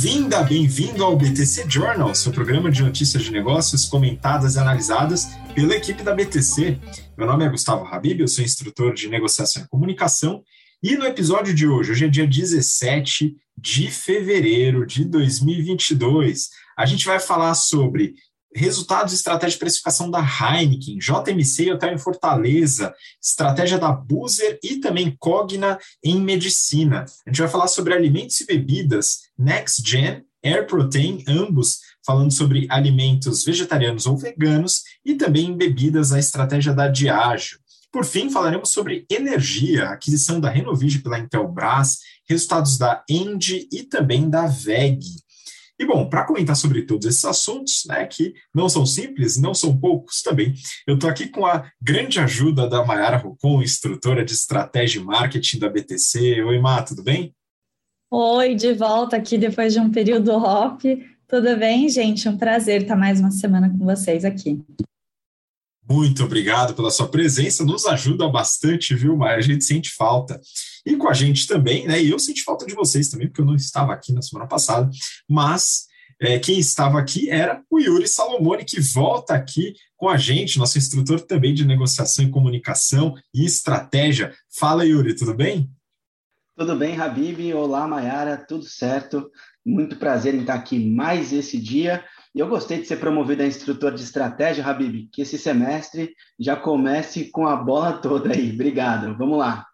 Bem-vinda, bem-vindo ao BTC Journal, seu programa de notícias de negócios comentadas e analisadas pela equipe da BTC. Meu nome é Gustavo Habib, eu sou instrutor de negociação e comunicação, e no episódio de hoje, hoje é dia 17 de fevereiro de 2022, a gente vai falar sobre resultados e estratégia de precificação da Heineken, JMC Hotel em Fortaleza, estratégia da Buzer e também Cogna em medicina. A gente vai falar sobre alimentos e bebidas, Next Gen, Air Protein, ambos falando sobre alimentos vegetarianos ou veganos e também bebidas, a estratégia da Diageo. Por fim, falaremos sobre energia, aquisição da Renovige pela Intelbras, resultados da Engie e também da VEG. E bom, para comentar sobre todos esses assuntos, né, que não são simples, não são poucos também, eu estou aqui com a grande ajuda da Mayara Rocon, instrutora de estratégia e marketing da BTC. Oi, Má, tudo bem? Oi, de volta aqui depois de um período off. Tudo bem, gente? Um prazer estar mais uma semana com vocês aqui. Muito obrigado pela sua presença, nos ajuda bastante, viu, Maia? A gente sente falta. E com a gente também, né? E eu senti falta de vocês também, porque eu não estava aqui na semana passada, mas é, quem estava aqui era o Yuri Salomone, que volta aqui com a gente, nosso instrutor também de negociação e comunicação e estratégia. Fala, Yuri, tudo bem? Tudo bem, Habib? Olá, Mayara, tudo certo? Muito prazer em estar aqui mais esse dia. E eu gostei de ser promovido a instrutor de estratégia, Habib, que esse semestre já comece com a bola toda aí. Obrigado. Vamos lá.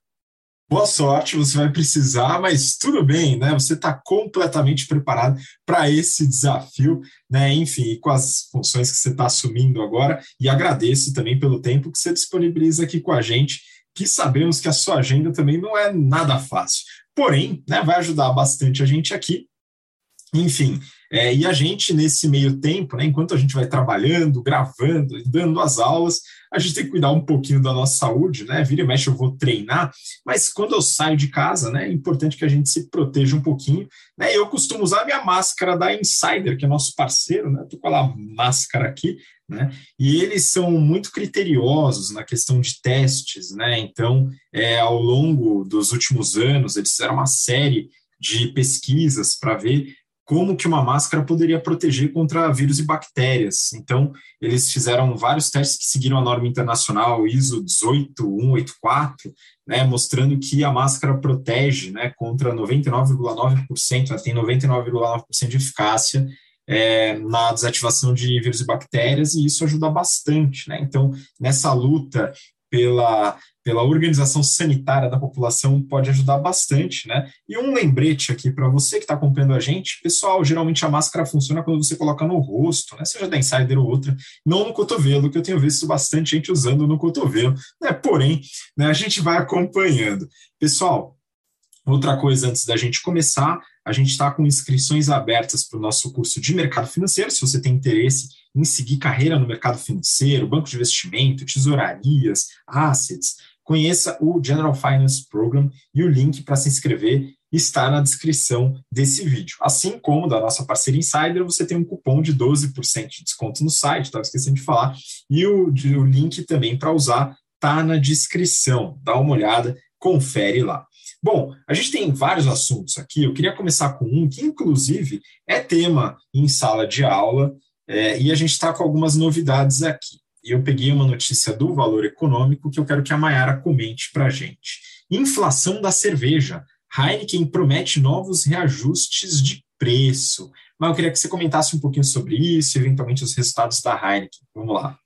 Boa sorte, você vai precisar, mas tudo bem, né? Você está completamente preparado para esse desafio, né? Enfim, com as funções que você está assumindo agora, e agradeço também pelo tempo que você disponibiliza aqui com a gente, que sabemos que a sua agenda também não é nada fácil. Porém, né, vai ajudar bastante a gente aqui. Enfim, é, e a gente, nesse meio tempo, né, enquanto a gente vai trabalhando, gravando, dando as aulas, a gente tem que cuidar um pouquinho da nossa saúde, né? Vira e mexe, eu vou treinar, mas quando eu saio de casa, né, é importante que a gente se proteja um pouquinho. Né? Eu costumo usar minha máscara da Insider, que é nosso parceiro, né? Estou com a máscara aqui, né? E eles são muito criteriosos na questão de testes, né? Então, é, ao longo dos últimos anos, eles fizeram uma série de pesquisas para ver como que uma máscara poderia proteger contra vírus e bactérias. Então, eles fizeram vários testes que seguiram a norma internacional ISO 18184, né, mostrando que a máscara protege né, contra 99,9%, ela tem 99,9% de eficácia é, na desativação de vírus e bactérias, e isso ajuda bastante. Né? Então, nessa luta pela pela organização sanitária da população pode ajudar bastante, né? E um lembrete aqui para você que está acompanhando a gente, pessoal, geralmente a máscara funciona quando você coloca no rosto, né? Seja da Insider ou outra, não no cotovelo, que eu tenho visto bastante gente usando no cotovelo, né? Porém, né, a gente vai acompanhando. Pessoal, outra coisa antes da gente começar, a gente está com inscrições abertas para o nosso curso de mercado financeiro, se você tem interesse em seguir carreira no mercado financeiro, banco de investimento, tesourarias, assets, conheça o General Finance Program e o link para se inscrever está na descrição desse vídeo. Assim como da nossa parceira Insider, você tem um cupom de 12% de desconto no site, estava esquecendo de falar, e o, o link também para usar está na descrição. Dá uma olhada, confere lá. Bom, a gente tem vários assuntos aqui. Eu queria começar com um que, inclusive, é tema em sala de aula, é, e a gente está com algumas novidades aqui eu peguei uma notícia do Valor Econômico que eu quero que a Mayara comente para a gente. Inflação da cerveja. Heineken promete novos reajustes de preço. Mas eu queria que você comentasse um pouquinho sobre isso, eventualmente os resultados da Heineken. Vamos lá.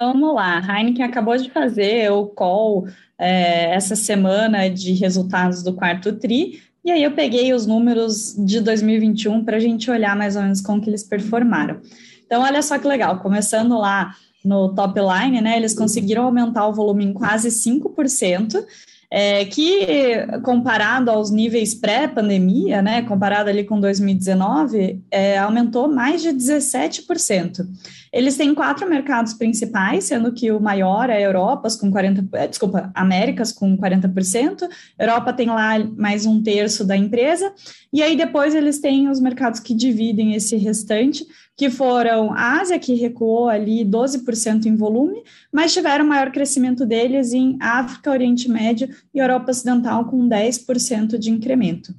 Vamos lá, a Heineken acabou de fazer o call é, essa semana de resultados do quarto TRI, e aí eu peguei os números de 2021 para a gente olhar mais ou menos como que eles performaram. Então, olha só que legal, começando lá no top line, né, eles conseguiram aumentar o volume em quase 5%, é, que comparado aos níveis pré-pandemia, né, comparado ali com 2019, é, aumentou mais de 17%. Eles têm quatro mercados principais, sendo que o maior é Europa, com 40%, é, desculpa, Américas com 40%, Europa tem lá mais um terço da empresa, e aí depois eles têm os mercados que dividem esse restante, que foram a Ásia, que recuou ali 12% em volume, mas tiveram maior crescimento deles em África, Oriente Médio e Europa Ocidental, com 10% de incremento.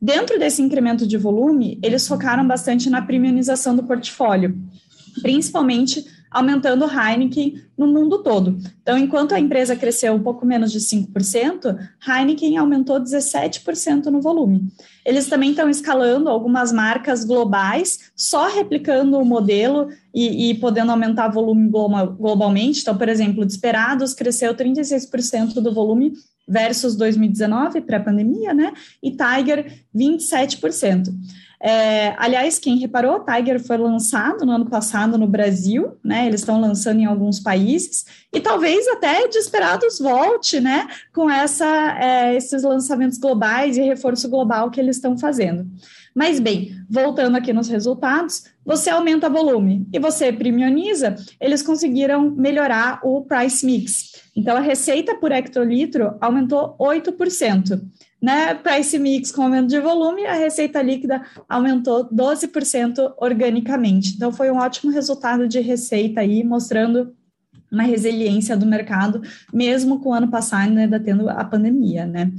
Dentro desse incremento de volume, eles focaram bastante na premiumização do portfólio, principalmente aumentando Heineken no mundo todo. Então, enquanto a empresa cresceu um pouco menos de 5%, Heineken aumentou 17% no volume. Eles também estão escalando algumas marcas globais, só replicando o modelo e, e podendo aumentar volume globalmente. Então, por exemplo, Desperados cresceu 36% do volume versus 2019, pré-pandemia, né? E Tiger, 27%. É, aliás, quem reparou, Tiger foi lançado no ano passado no Brasil, né? Eles estão lançando em alguns países e talvez até Desperados volte, né? Com essa, é, esses lançamentos globais e reforço global que eles estão fazendo. Mas bem, voltando aqui nos resultados, você aumenta volume e você premioniza, eles conseguiram melhorar o price mix. Então, a receita por hectolitro aumentou 8% né, price mix com aumento de volume, a receita líquida aumentou 12% organicamente. Então, foi um ótimo resultado de receita aí, mostrando uma resiliência do mercado, mesmo com o ano passado ainda tendo a pandemia, né?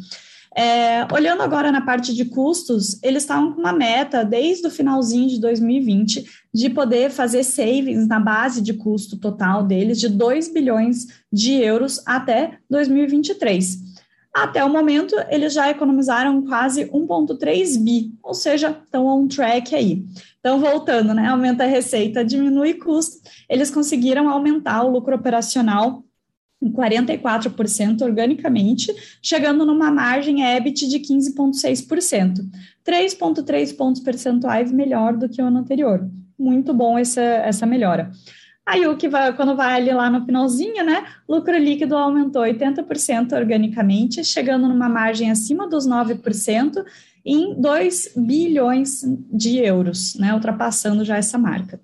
É, olhando agora na parte de custos, eles estavam com uma meta desde o finalzinho de 2020 de poder fazer savings na base de custo total deles de 2 bilhões de euros até 2023. Até o momento, eles já economizaram quase 1,3 bi, ou seja, estão on track aí. Então, voltando, né? Aumenta a receita, diminui custo. Eles conseguiram aumentar o lucro operacional em 44% organicamente, chegando numa margem EBIT de 15,6%. 3,3 pontos percentuais melhor do que o ano anterior. Muito bom essa, essa melhora. Aí o que vai, quando vai ali lá no finalzinho, né? Lucro líquido aumentou 80% organicamente, chegando numa margem acima dos 9% em 2 bilhões de euros, né? Ultrapassando já essa marca.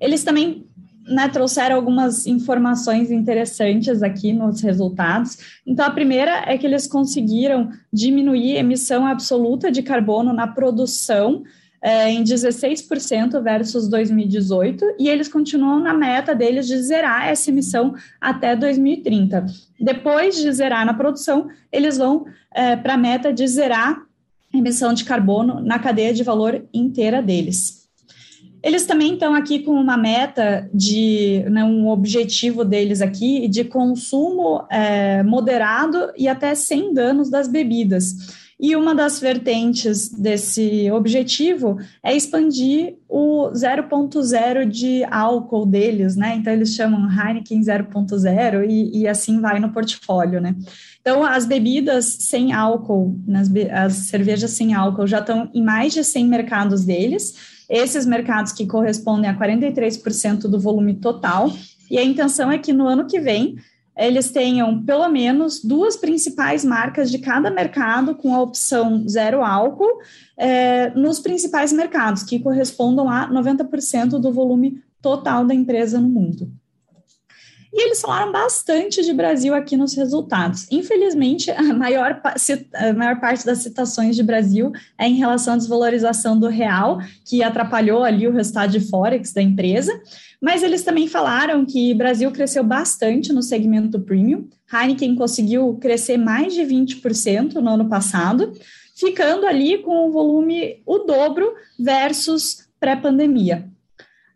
Eles também né, trouxeram algumas informações interessantes aqui nos resultados. Então, a primeira é que eles conseguiram diminuir a emissão absoluta de carbono na produção é, em 16% versus 2018, e eles continuam na meta deles de zerar essa emissão até 2030. Depois de zerar na produção, eles vão é, para a meta de zerar a emissão de carbono na cadeia de valor inteira deles. Eles também estão aqui com uma meta de né, um objetivo deles aqui de consumo é, moderado e até sem danos das bebidas. E uma das vertentes desse objetivo é expandir o 0.0 de álcool deles, né? Então eles chamam Heineken 0.0 e, e assim vai no portfólio, né? Então as bebidas sem álcool, nas, as cervejas sem álcool já estão em mais de 100 mercados deles. Esses mercados que correspondem a 43% do volume total. E a intenção é que no ano que vem eles tenham pelo menos duas principais marcas de cada mercado com a opção zero álcool é, nos principais mercados, que correspondam a 90% do volume total da empresa no mundo. E eles falaram bastante de Brasil aqui nos resultados. Infelizmente, a maior, a maior parte das citações de Brasil é em relação à desvalorização do real, que atrapalhou ali o resultado de Forex da empresa. Mas eles também falaram que Brasil cresceu bastante no segmento premium. Heineken conseguiu crescer mais de 20% no ano passado, ficando ali com o volume o dobro versus pré-pandemia.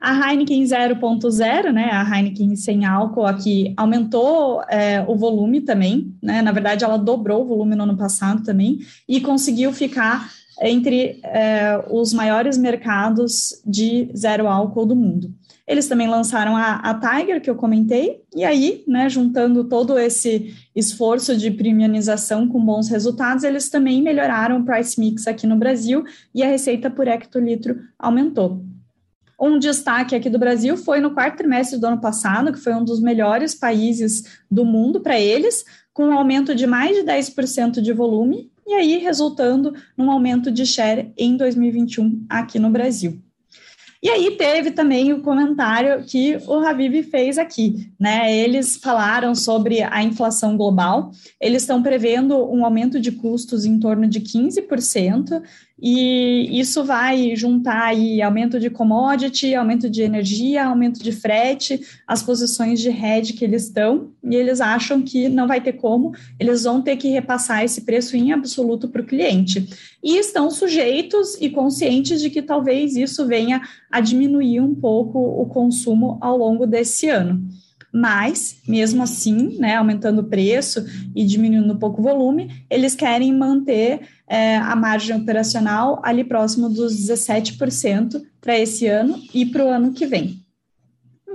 A Heineken 0.0, né, a Heineken sem álcool aqui, aumentou é, o volume também, né, na verdade ela dobrou o volume no ano passado também, e conseguiu ficar entre é, os maiores mercados de zero álcool do mundo. Eles também lançaram a, a Tiger, que eu comentei, e aí, né, juntando todo esse esforço de premiumização com bons resultados, eles também melhoraram o price mix aqui no Brasil e a receita por hectolitro aumentou. Um destaque aqui do Brasil foi no quarto trimestre do ano passado, que foi um dos melhores países do mundo para eles, com um aumento de mais de 10% de volume, e aí resultando num aumento de share em 2021 aqui no Brasil. E aí teve também o comentário que o Habib fez aqui, né? Eles falaram sobre a inflação global, eles estão prevendo um aumento de custos em torno de 15%, e isso vai juntar aí aumento de commodity, aumento de energia, aumento de frete, as posições de hedge que eles estão, e eles acham que não vai ter como, eles vão ter que repassar esse preço em absoluto para o cliente. E estão sujeitos e conscientes de que talvez isso venha a diminuir um pouco o consumo ao longo desse ano mas, mesmo assim, né, aumentando o preço e diminuindo um pouco o volume, eles querem manter é, a margem operacional ali próximo dos 17% para esse ano e para o ano que vem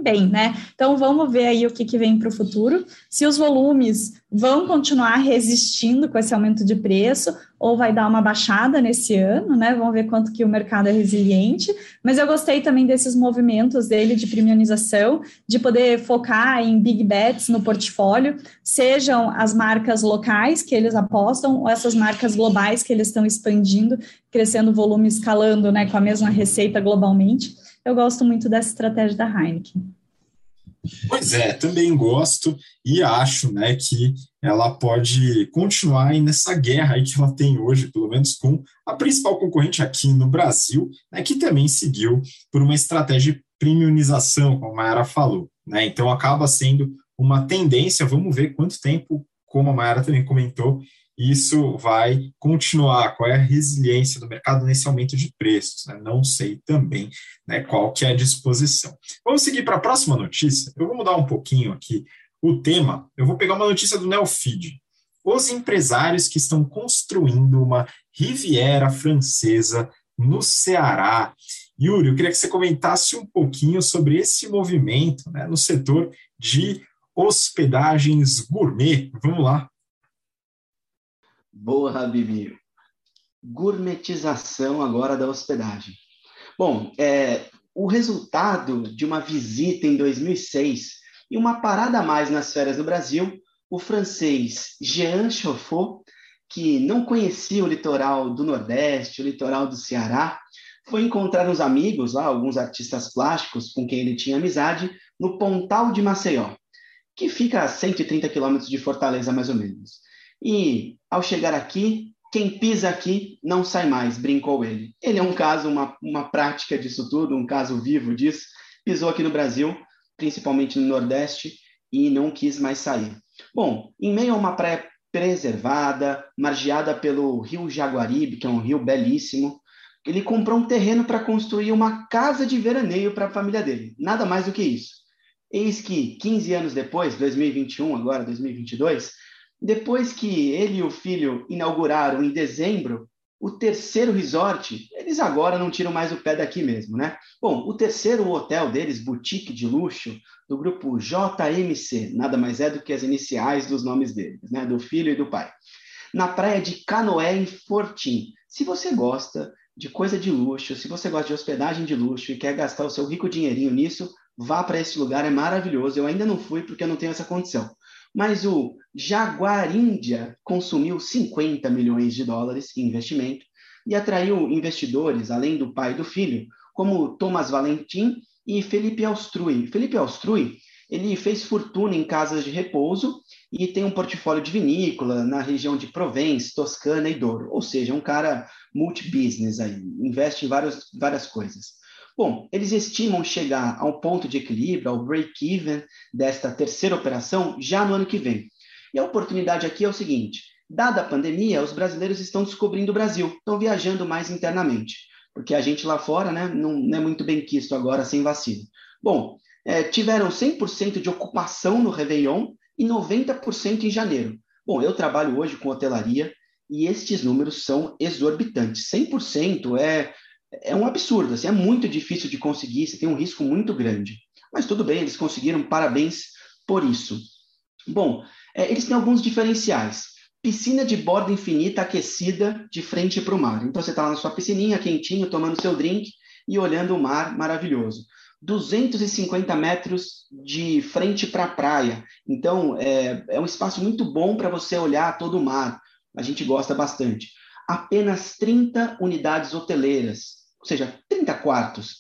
bem, né? Então vamos ver aí o que, que vem para o futuro. Se os volumes vão continuar resistindo com esse aumento de preço ou vai dar uma baixada nesse ano, né? Vamos ver quanto que o mercado é resiliente. Mas eu gostei também desses movimentos dele de premiumização, de poder focar em big bets no portfólio, sejam as marcas locais que eles apostam ou essas marcas globais que eles estão expandindo, crescendo volume, escalando, né, com a mesma receita globalmente eu gosto muito dessa estratégia da Heineken. Pois é, também gosto e acho né, que ela pode continuar nessa guerra aí que ela tem hoje, pelo menos com a principal concorrente aqui no Brasil, né, que também seguiu por uma estratégia de premiumização, como a Mayara falou. Né? Então acaba sendo uma tendência, vamos ver quanto tempo, como a Mayara também comentou, isso vai continuar? Qual é a resiliência do mercado nesse aumento de preços? Né? Não sei também né, qual que é a disposição. Vamos seguir para a próxima notícia. Eu vou mudar um pouquinho aqui o tema. Eu vou pegar uma notícia do Neofeed. Os empresários que estão construindo uma Riviera francesa no Ceará. Yuri, eu queria que você comentasse um pouquinho sobre esse movimento né, no setor de hospedagens gourmet. Vamos lá. Boa, Habibi. Gourmetização agora da hospedagem. Bom, é, o resultado de uma visita em 2006 e uma parada a mais nas férias no Brasil, o francês Jean Chauffot, que não conhecia o litoral do Nordeste, o litoral do Ceará, foi encontrar uns amigos lá, alguns artistas plásticos com quem ele tinha amizade, no Pontal de Maceió, que fica a 130 quilômetros de Fortaleza, mais ou menos. E ao chegar aqui, quem pisa aqui não sai mais, brincou ele. Ele é um caso, uma, uma prática disso tudo, um caso vivo disso. Pisou aqui no Brasil, principalmente no Nordeste, e não quis mais sair. Bom, em meio a uma praia preservada, margeada pelo rio Jaguaribe, que é um rio belíssimo, ele comprou um terreno para construir uma casa de veraneio para a família dele. Nada mais do que isso. Eis que, 15 anos depois, 2021, agora 2022, depois que ele e o filho inauguraram em dezembro o terceiro resort, eles agora não tiram mais o pé daqui mesmo, né? Bom, o terceiro hotel deles, boutique de luxo, do grupo JMC, nada mais é do que as iniciais dos nomes deles, né? Do filho e do pai. Na praia de Canoé, em Fortim. Se você gosta de coisa de luxo, se você gosta de hospedagem de luxo e quer gastar o seu rico dinheirinho nisso, vá para esse lugar, é maravilhoso. Eu ainda não fui porque eu não tenho essa condição mas o Jaguar Índia consumiu 50 milhões de dólares em investimento e atraiu investidores, além do pai e do filho, como Thomas Valentim e Felipe Alstrui. Felipe Alstrui, ele fez fortuna em casas de repouso e tem um portfólio de vinícola na região de Provence, Toscana e Douro, ou seja, um cara multi-business aí, investe em várias, várias coisas. Bom, eles estimam chegar ao ponto de equilíbrio, ao break-even desta terceira operação já no ano que vem. E a oportunidade aqui é o seguinte: dada a pandemia, os brasileiros estão descobrindo o Brasil, estão viajando mais internamente, porque a gente lá fora né, não, não é muito bem quisto agora sem vacina. Bom, é, tiveram 100% de ocupação no Réveillon e 90% em janeiro. Bom, eu trabalho hoje com hotelaria e estes números são exorbitantes. 100% é é um absurdo, assim, é muito difícil de conseguir, você tem um risco muito grande. Mas tudo bem, eles conseguiram, parabéns por isso. Bom, é, eles têm alguns diferenciais. Piscina de borda infinita aquecida de frente para o mar. Então você está lá na sua piscininha, quentinho, tomando seu drink e olhando o mar maravilhoso. 250 metros de frente para a praia. Então é, é um espaço muito bom para você olhar todo o mar. A gente gosta bastante. Apenas 30 unidades hoteleiras ou seja, 30 quartos.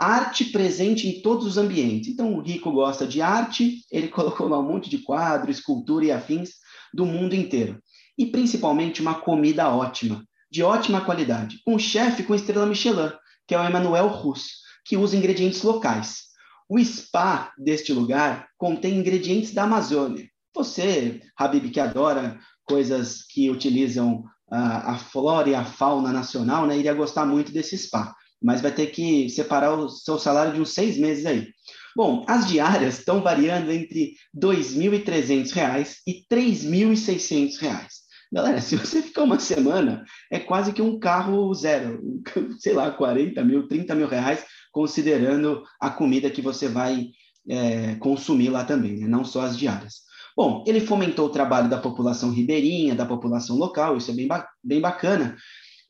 Arte presente em todos os ambientes. Então, o Rico gosta de arte, ele colocou lá um monte de quadro, escultura e afins do mundo inteiro. E principalmente uma comida ótima. de ótima qualidade. Um chefe com estrela Michelin, que é o Emmanuel Russo, que usa ingredientes locais. O spa deste lugar contém ingredientes da Amazônia. Você, Habib, que adora coisas que utilizam a, a flora e a fauna nacional, né, iria gostar muito desse spa. Mas vai ter que separar o seu salário de uns seis meses aí. Bom, as diárias estão variando entre R$ 2.300 e R$ 3.600. Galera, se você ficar uma semana, é quase que um carro zero, sei lá, 40 mil, 30 mil reais, considerando a comida que você vai é, consumir lá também, né? não só as diárias. Bom, ele fomentou o trabalho da população ribeirinha, da população local, isso é bem, ba bem bacana.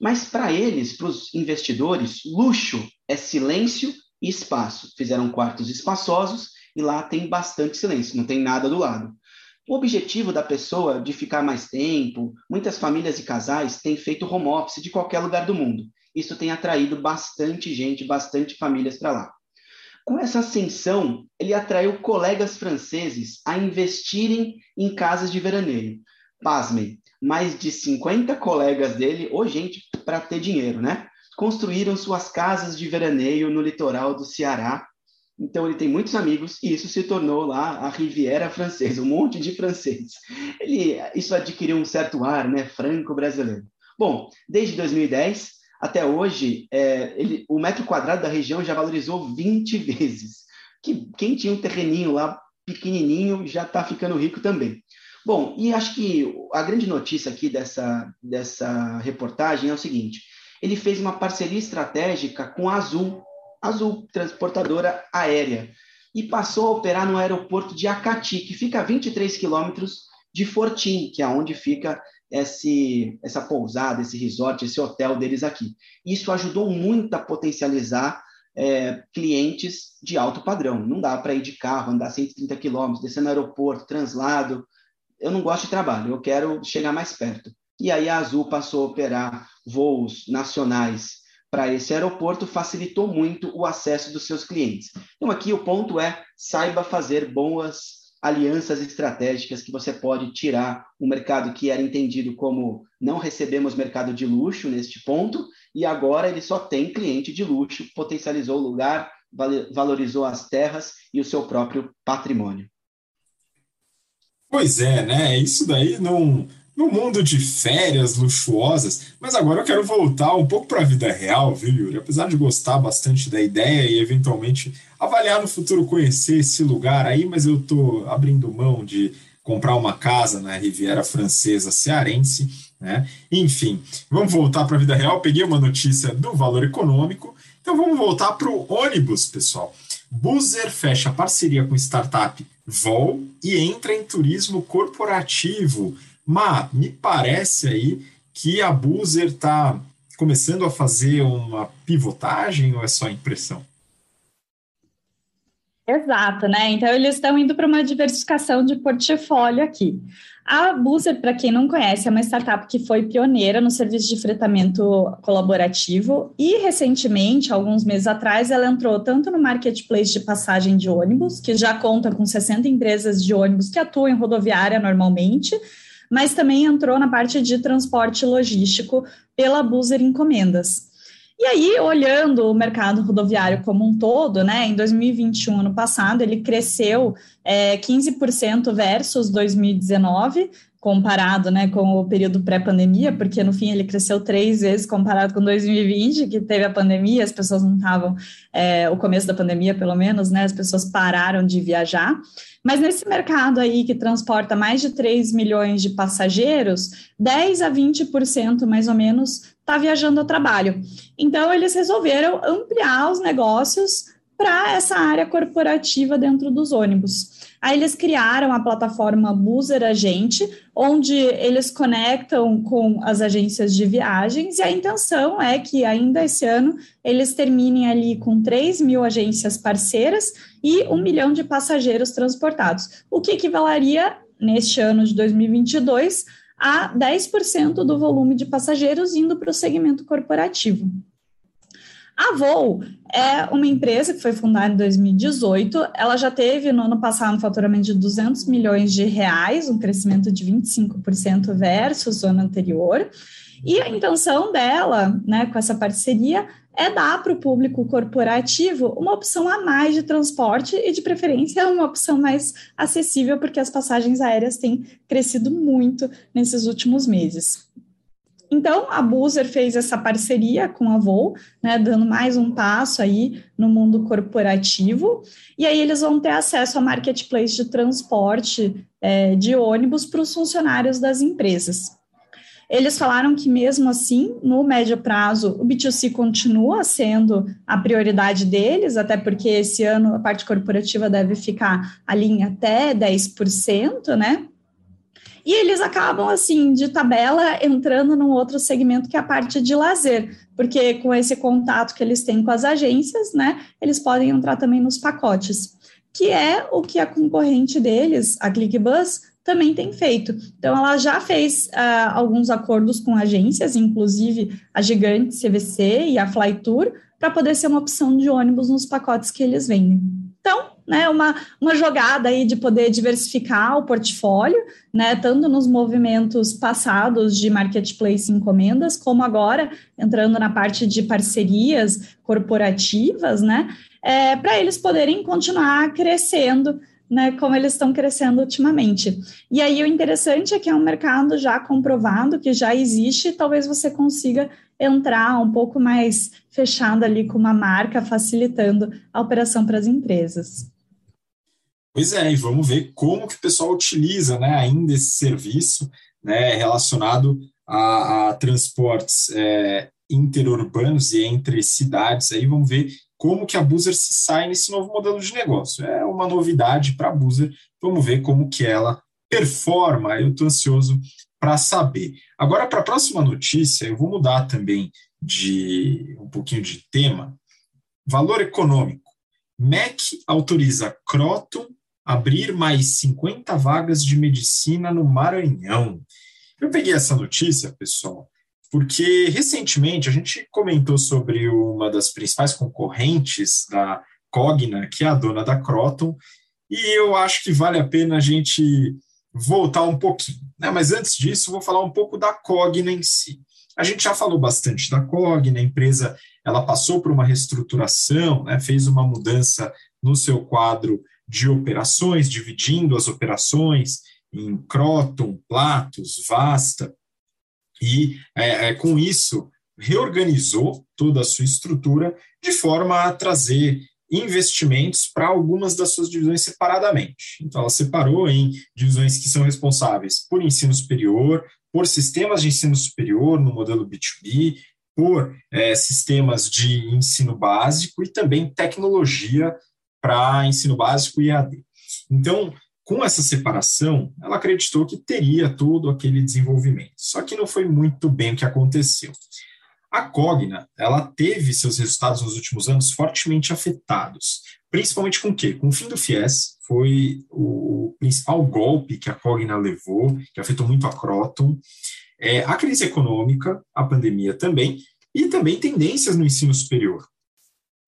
Mas para eles, para os investidores, luxo é silêncio e espaço. Fizeram quartos espaçosos e lá tem bastante silêncio, não tem nada do lado. O objetivo da pessoa de ficar mais tempo, muitas famílias e casais têm feito home office de qualquer lugar do mundo. Isso tem atraído bastante gente, bastante famílias para lá. Com essa ascensão, ele atraiu colegas franceses a investirem em casas de veraneio. Pasmem, mais de 50 colegas dele, ou gente para ter dinheiro, né? Construíram suas casas de veraneio no litoral do Ceará. Então ele tem muitos amigos e isso se tornou lá a Riviera Francesa, um monte de franceses. Ele, isso adquiriu um certo ar, né, franco-brasileiro. Bom, desde 2010 até hoje, é, ele, o metro quadrado da região já valorizou 20 vezes. Que, quem tinha um terreninho lá pequenininho já está ficando rico também. Bom, e acho que a grande notícia aqui dessa, dessa reportagem é o seguinte: ele fez uma parceria estratégica com a Azul, Azul, transportadora aérea, e passou a operar no aeroporto de Acati, que fica a 23 quilômetros de Fortim, que é onde fica esse, essa pousada, esse resort, esse hotel deles aqui. Isso ajudou muito a potencializar é, clientes de alto padrão. Não dá para ir de carro, andar 130 quilômetros, descer no aeroporto, translado. Eu não gosto de trabalho, eu quero chegar mais perto. E aí a Azul passou a operar voos nacionais para esse aeroporto, facilitou muito o acesso dos seus clientes. Então aqui o ponto é saiba fazer boas alianças estratégicas que você pode tirar um mercado que era entendido como não recebemos mercado de luxo neste ponto, e agora ele só tem cliente de luxo, potencializou o lugar, valorizou as terras e o seu próprio patrimônio. Pois é, né? Isso daí não no mundo de férias luxuosas, mas agora eu quero voltar um pouco para a vida real, viu, Yuri? Apesar de gostar bastante da ideia e eventualmente avaliar no futuro conhecer esse lugar aí, mas eu estou abrindo mão de comprar uma casa na Riviera Francesa Cearense, né? Enfim, vamos voltar para a vida real. Peguei uma notícia do valor econômico, então vamos voltar para o ônibus, pessoal. Buzer fecha parceria com startup Vol e entra em turismo corporativo. Mas me parece aí que a Buzer está começando a fazer uma pivotagem ou é só impressão? Exato, né? Então eles estão indo para uma diversificação de portfólio aqui. A Buzer, para quem não conhece, é uma startup que foi pioneira no serviço de fretamento colaborativo e recentemente, alguns meses atrás, ela entrou tanto no marketplace de passagem de ônibus, que já conta com 60 empresas de ônibus que atuam em rodoviária normalmente, mas também entrou na parte de transporte logístico pela Buser Encomendas. E aí, olhando o mercado rodoviário como um todo, né, em 2021, ano passado, ele cresceu é, 15% versus 2019, comparado né, com o período pré-pandemia, porque no fim ele cresceu três vezes comparado com 2020, que teve a pandemia, as pessoas não estavam, é, o começo da pandemia pelo menos, né, as pessoas pararam de viajar. Mas nesse mercado aí que transporta mais de 3 milhões de passageiros, 10 a 20% mais ou menos está viajando ao trabalho. Então eles resolveram ampliar os negócios para essa área corporativa dentro dos ônibus. Aí eles criaram a plataforma Buser Agente, onde eles conectam com as agências de viagens, e a intenção é que ainda esse ano eles terminem ali com 3 mil agências parceiras e um milhão de passageiros transportados, o que equivaleria, neste ano de 2022, a 10% do volume de passageiros indo para o segmento corporativo. A Voo é uma empresa que foi fundada em 2018. Ela já teve no ano passado um faturamento de 200 milhões de reais, um crescimento de 25% versus o ano anterior. E a intenção dela, né, com essa parceria, é dar para o público corporativo uma opção a mais de transporte e, de preferência, uma opção mais acessível, porque as passagens aéreas têm crescido muito nesses últimos meses. Então, a Buser fez essa parceria com a Voo, né, dando mais um passo aí no mundo corporativo, e aí eles vão ter acesso a marketplace de transporte é, de ônibus para os funcionários das empresas. Eles falaram que, mesmo assim, no médio prazo, o B2C continua sendo a prioridade deles, até porque esse ano a parte corporativa deve ficar ali em até 10%, né? E eles acabam, assim, de tabela, entrando num outro segmento que é a parte de lazer, porque com esse contato que eles têm com as agências, né, eles podem entrar também nos pacotes, que é o que a concorrente deles, a ClickBus, também tem feito. Então, ela já fez uh, alguns acordos com agências, inclusive a Gigante CVC e a Flytour, para poder ser uma opção de ônibus nos pacotes que eles vendem. Então, né, uma, uma jogada aí de poder diversificar o portfólio, né, tanto nos movimentos passados de marketplace e encomendas, como agora entrando na parte de parcerias corporativas, né, é, para eles poderem continuar crescendo né, como eles estão crescendo ultimamente. E aí o interessante é que é um mercado já comprovado, que já existe, talvez você consiga entrar um pouco mais fechado ali com uma marca, facilitando a operação para as empresas. Pois é, e vamos ver como que o pessoal utiliza né, ainda esse serviço né, relacionado a, a transportes é, interurbanos e entre cidades. Aí vamos ver como que a Buzer se sai nesse novo modelo de negócio. É uma novidade para a Buzer, vamos ver como que ela performa, eu estou ansioso para saber. Agora, para a próxima notícia, eu vou mudar também de um pouquinho de tema. Valor econômico. MEC autoriza Croton abrir mais 50 vagas de medicina no Maranhão. Eu peguei essa notícia, pessoal, porque recentemente a gente comentou sobre uma das principais concorrentes da Cogna, que é a dona da Croton, e eu acho que vale a pena a gente voltar um pouquinho. Né? Mas antes disso, vou falar um pouco da Cogna em si. A gente já falou bastante da Cogna, a empresa ela passou por uma reestruturação, né? fez uma mudança no seu quadro de operações, dividindo as operações em Croton, Platos, Vasta, e é, é, com isso reorganizou toda a sua estrutura de forma a trazer investimentos para algumas das suas divisões separadamente. Então, ela separou em divisões que são responsáveis por ensino superior, por sistemas de ensino superior no modelo B2B, por é, sistemas de ensino básico e também tecnologia para ensino básico e AD. Então, com essa separação, ela acreditou que teria todo aquele desenvolvimento. Só que não foi muito bem o que aconteceu. A Cogna, ela teve seus resultados nos últimos anos fortemente afetados, principalmente com o quê? Com o fim do FIES, foi o principal golpe que a Cogna levou, que afetou muito a Croton, é, a crise econômica, a pandemia também, e também tendências no ensino superior.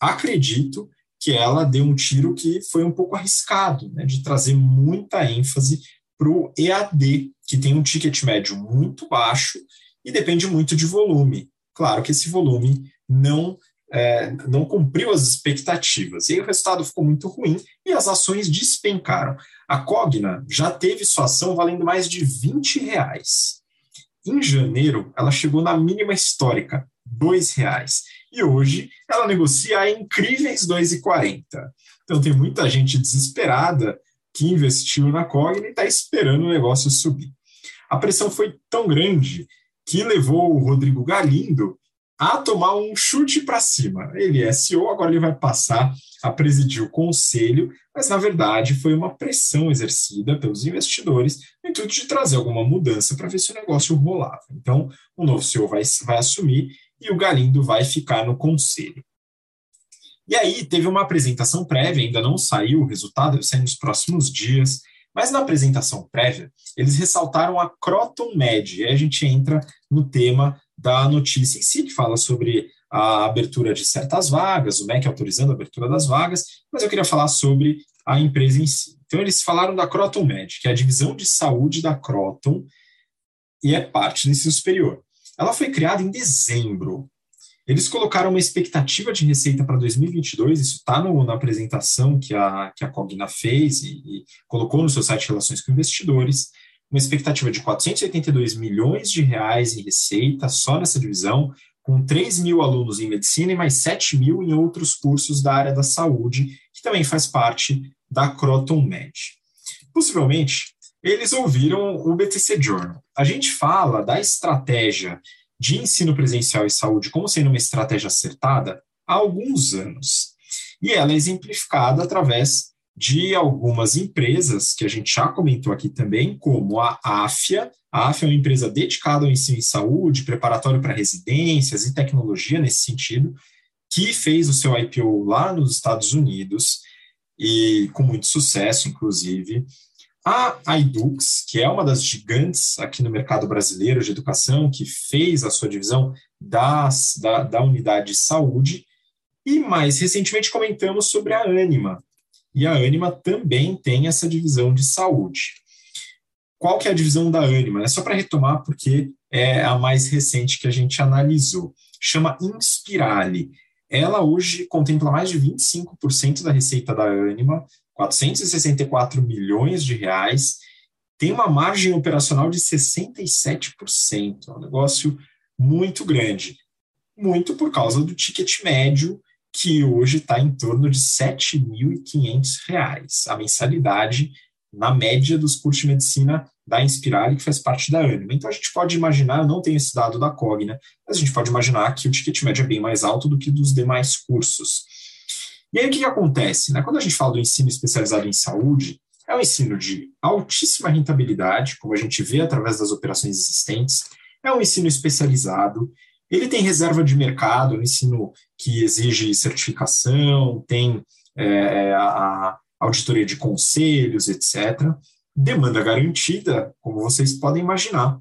Acredito que ela deu um tiro que foi um pouco arriscado, né, de trazer muita ênfase para o EAD, que tem um ticket médio muito baixo e depende muito de volume. Claro que esse volume não é, não cumpriu as expectativas. E aí o resultado ficou muito ruim e as ações despencaram. A Cogna já teve sua ação valendo mais de 20 reais. Em janeiro, ela chegou na mínima histórica, R$ reais e hoje ela negocia a incríveis 2,40. Então tem muita gente desesperada que investiu na Cogna e está esperando o negócio subir. A pressão foi tão grande que levou o Rodrigo Galindo a tomar um chute para cima. Ele é CEO, agora ele vai passar a presidir o conselho, mas na verdade foi uma pressão exercida pelos investidores no intuito de trazer alguma mudança para ver se o negócio rolava. Então, o novo CEO vai, vai assumir e o Galindo vai ficar no conselho. E aí teve uma apresentação prévia, ainda não saiu o resultado, deve sair nos próximos dias, mas na apresentação prévia, eles ressaltaram a Croton Med, e aí a gente entra no tema da notícia em si, que fala sobre a abertura de certas vagas, o MEC autorizando a abertura das vagas, mas eu queria falar sobre a empresa em si. Então, eles falaram da Croton Med, que é a divisão de saúde da Croton e é parte do ensino superior. Ela foi criada em dezembro. Eles colocaram uma expectativa de receita para 2022, isso está na apresentação que a, que a Cogna fez e, e colocou no seu site relações com investidores, uma expectativa de 482 milhões de reais em receita só nessa divisão, com 3 mil alunos em medicina e mais 7 mil em outros cursos da área da saúde, que também faz parte da Croton Med. Possivelmente, eles ouviram o BTC Journal. A gente fala da estratégia de ensino presencial e saúde como sendo uma estratégia acertada há alguns anos. E ela é exemplificada através de algumas empresas que a gente já comentou aqui também, como a AFIA. A AFIA é uma empresa dedicada ao ensino em saúde, preparatório para residências e tecnologia nesse sentido, que fez o seu IPO lá nos Estados Unidos e com muito sucesso, inclusive. A Edux, que é uma das gigantes aqui no mercado brasileiro de educação, que fez a sua divisão das, da, da unidade de saúde. E mais recentemente comentamos sobre a Anima. E a Anima também tem essa divisão de saúde. Qual que é a divisão da Anima? É só para retomar, porque é a mais recente que a gente analisou. Chama Inspirale. Ela hoje contempla mais de 25% da receita da Anima, 464 milhões de reais, tem uma margem operacional de 67%, é um negócio muito grande, muito por causa do ticket médio, que hoje está em torno de R$ 7.500, a mensalidade na média dos cursos de medicina da Inspirale, que faz parte da Anima. Então, a gente pode imaginar, eu não tenho esse dado da Cogna, mas a gente pode imaginar que o ticket médio é bem mais alto do que dos demais cursos. E aí o que, que acontece? Né? Quando a gente fala do ensino especializado em saúde, é um ensino de altíssima rentabilidade, como a gente vê através das operações existentes, é um ensino especializado, ele tem reserva de mercado, é um ensino que exige certificação, tem é, a auditoria de conselhos, etc. Demanda garantida, como vocês podem imaginar.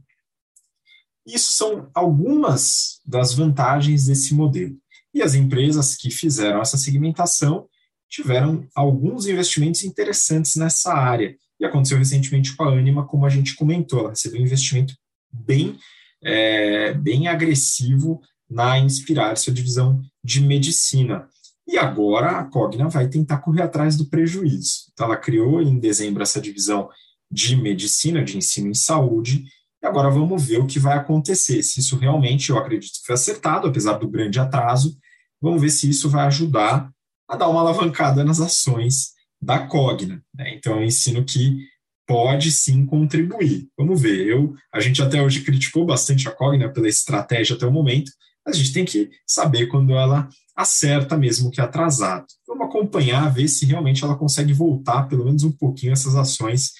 Isso são algumas das vantagens desse modelo. E as empresas que fizeram essa segmentação tiveram alguns investimentos interessantes nessa área. E aconteceu recentemente com a Anima, como a gente comentou, ela recebeu um investimento bem, é, bem agressivo na Inspirar, sua divisão de medicina. E agora a Cogna vai tentar correr atrás do prejuízo. Então, ela criou em dezembro essa divisão de medicina, de ensino em saúde, e agora vamos ver o que vai acontecer. Se isso realmente, eu acredito foi acertado, apesar do grande atraso, Vamos ver se isso vai ajudar a dar uma alavancada nas ações da Cogna. Né? Então, é um ensino que pode sim contribuir. Vamos ver. Eu, a gente até hoje criticou bastante a Cogna pela estratégia até o momento, mas a gente tem que saber quando ela acerta mesmo que atrasado. Vamos acompanhar, ver se realmente ela consegue voltar pelo menos um pouquinho essas ações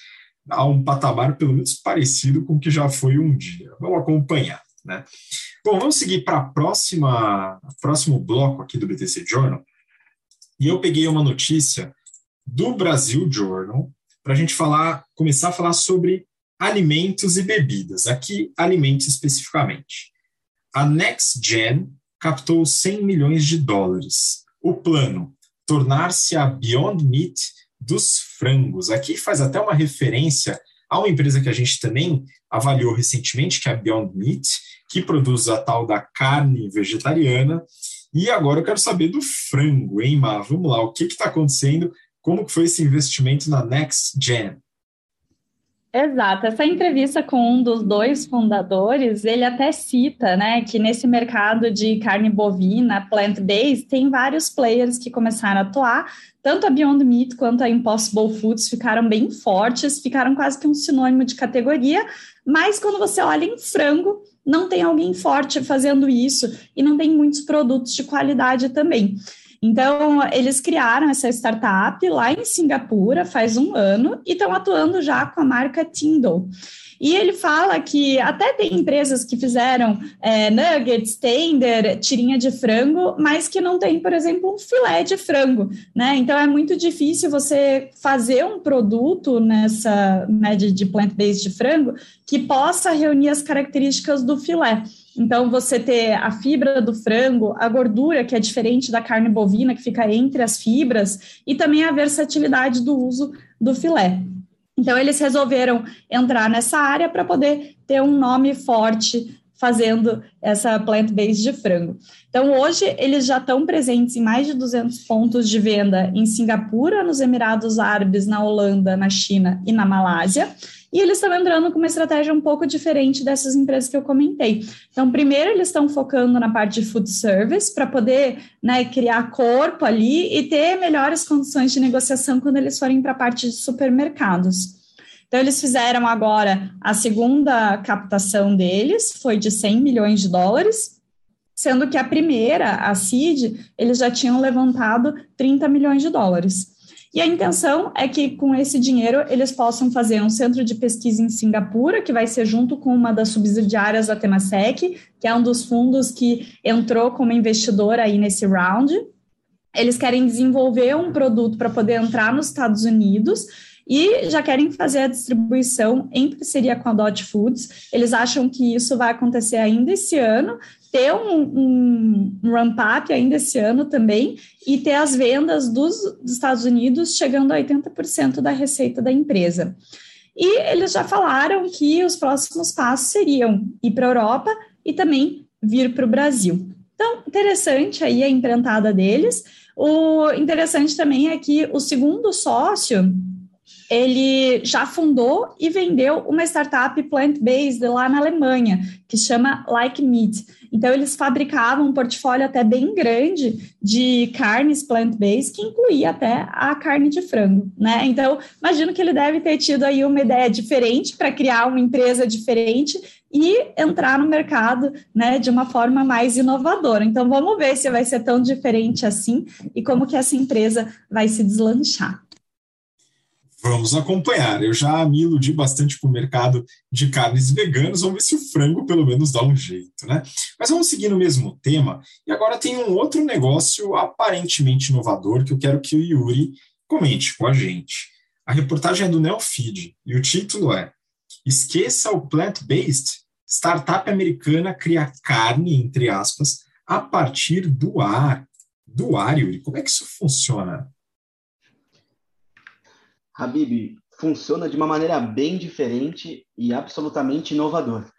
a um patamar pelo menos parecido com o que já foi um dia. Vamos acompanhar. Né? Bom, vamos seguir para a próxima, próximo bloco aqui do BTC Journal. E eu peguei uma notícia do Brasil Journal para a gente falar, começar a falar sobre alimentos e bebidas. Aqui, alimentos especificamente. A Next Gen captou 100 milhões de dólares. O plano, tornar-se a Beyond Meat dos frangos. Aqui faz até uma referência a uma empresa que a gente também avaliou recentemente, que é a Beyond Meat, que produz a tal da carne vegetariana. E agora eu quero saber do frango, hein, Mar? Vamos lá, o que está acontecendo? Como que foi esse investimento na Next Gen? Exato. Essa entrevista com um dos dois fundadores, ele até cita, né, que nesse mercado de carne bovina, plant-based, tem vários players que começaram a atuar. Tanto a Beyond Meat quanto a Impossible Foods ficaram bem fortes, ficaram quase que um sinônimo de categoria. Mas quando você olha em frango, não tem alguém forte fazendo isso e não tem muitos produtos de qualidade também. Então, eles criaram essa startup lá em Singapura faz um ano e estão atuando já com a marca Tindle. E ele fala que até tem empresas que fizeram é, nuggets, tender, tirinha de frango, mas que não tem, por exemplo, um filé de frango, né? Então é muito difícil você fazer um produto nessa né, de, de plant-based de frango que possa reunir as características do filé. Então, você ter a fibra do frango, a gordura, que é diferente da carne bovina, que fica entre as fibras, e também a versatilidade do uso do filé. Então, eles resolveram entrar nessa área para poder ter um nome forte fazendo essa plant-based de frango. Então, hoje, eles já estão presentes em mais de 200 pontos de venda em Singapura, nos Emirados Árabes, na Holanda, na China e na Malásia. E eles estão entrando com uma estratégia um pouco diferente dessas empresas que eu comentei. Então, primeiro, eles estão focando na parte de food service para poder né, criar corpo ali e ter melhores condições de negociação quando eles forem para a parte de supermercados. Então, eles fizeram agora a segunda captação deles, foi de 100 milhões de dólares, sendo que a primeira, a CID, eles já tinham levantado 30 milhões de dólares. E a intenção é que com esse dinheiro eles possam fazer um centro de pesquisa em Singapura, que vai ser junto com uma das subsidiárias da Temasek, que é um dos fundos que entrou como investidor aí nesse round. Eles querem desenvolver um produto para poder entrar nos Estados Unidos e já querem fazer a distribuição em parceria com a Dot Foods. Eles acham que isso vai acontecer ainda esse ano, ter um, um, ramp-up ainda esse ano também e ter as vendas dos, dos Estados Unidos chegando a 80% da receita da empresa. E eles já falaram que os próximos passos seriam ir para a Europa e também vir para o Brasil. Então, interessante aí a empreitada deles. O interessante também é que o segundo sócio, ele já fundou e vendeu uma startup plant-based lá na Alemanha, que chama Like Meat. Então, eles fabricavam um portfólio até bem grande de carnes plant-based, que incluía até a carne de frango, né? Então, imagino que ele deve ter tido aí uma ideia diferente para criar uma empresa diferente e entrar no mercado, né, de uma forma mais inovadora. Então, vamos ver se vai ser tão diferente assim e como que essa empresa vai se deslanchar. Vamos acompanhar. Eu já me iludi bastante com o mercado de carnes veganas. Vamos ver se o frango pelo menos dá um jeito, né? Mas vamos seguir no mesmo tema. E agora tem um outro negócio aparentemente inovador que eu quero que o Yuri comente com a gente. A reportagem é do Neofeed e o título é Esqueça o plant-based. Startup americana cria carne, entre aspas, a partir do ar. Do ar, Yuri. Como é que isso funciona? Habib, funciona de uma maneira bem diferente e absolutamente inovadora.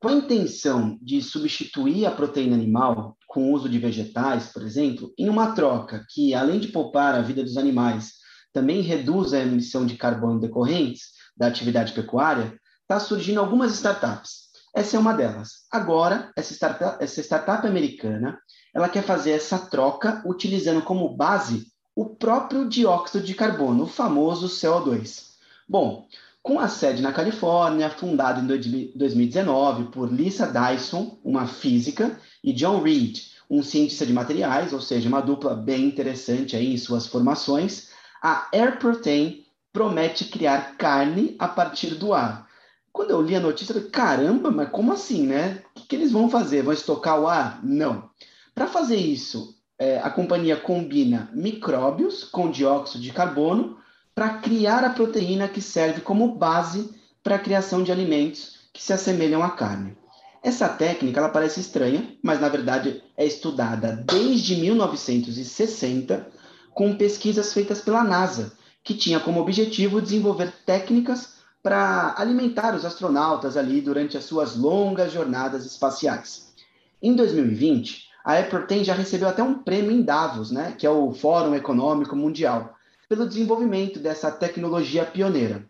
Com a intenção de substituir a proteína animal com o uso de vegetais, por exemplo, em uma troca que, além de poupar a vida dos animais, também reduz a emissão de carbono decorrentes da atividade pecuária, está surgindo algumas startups. Essa é uma delas. Agora, essa startup, essa startup americana, ela quer fazer essa troca utilizando como base o próprio dióxido de carbono, o famoso CO2. Bom, com a sede na Califórnia, fundado em 2019 por Lisa Dyson, uma física, e John Reed, um cientista de materiais, ou seja, uma dupla bem interessante aí em suas formações, a Air Protein promete criar carne a partir do ar. Quando eu li a notícia, eu falei, caramba, mas como assim, né? O que, que eles vão fazer? Vão estocar o ar? Não. Para fazer isso, é, a companhia combina micróbios com dióxido de carbono para criar a proteína que serve como base para a criação de alimentos que se assemelham à carne. Essa técnica ela parece estranha, mas na verdade é estudada desde 1960 com pesquisas feitas pela NASA, que tinha como objetivo desenvolver técnicas para alimentar os astronautas ali durante as suas longas jornadas espaciais. Em 2020, a Apple já recebeu até um prêmio em Davos, né, que é o Fórum Econômico Mundial, pelo desenvolvimento dessa tecnologia pioneira.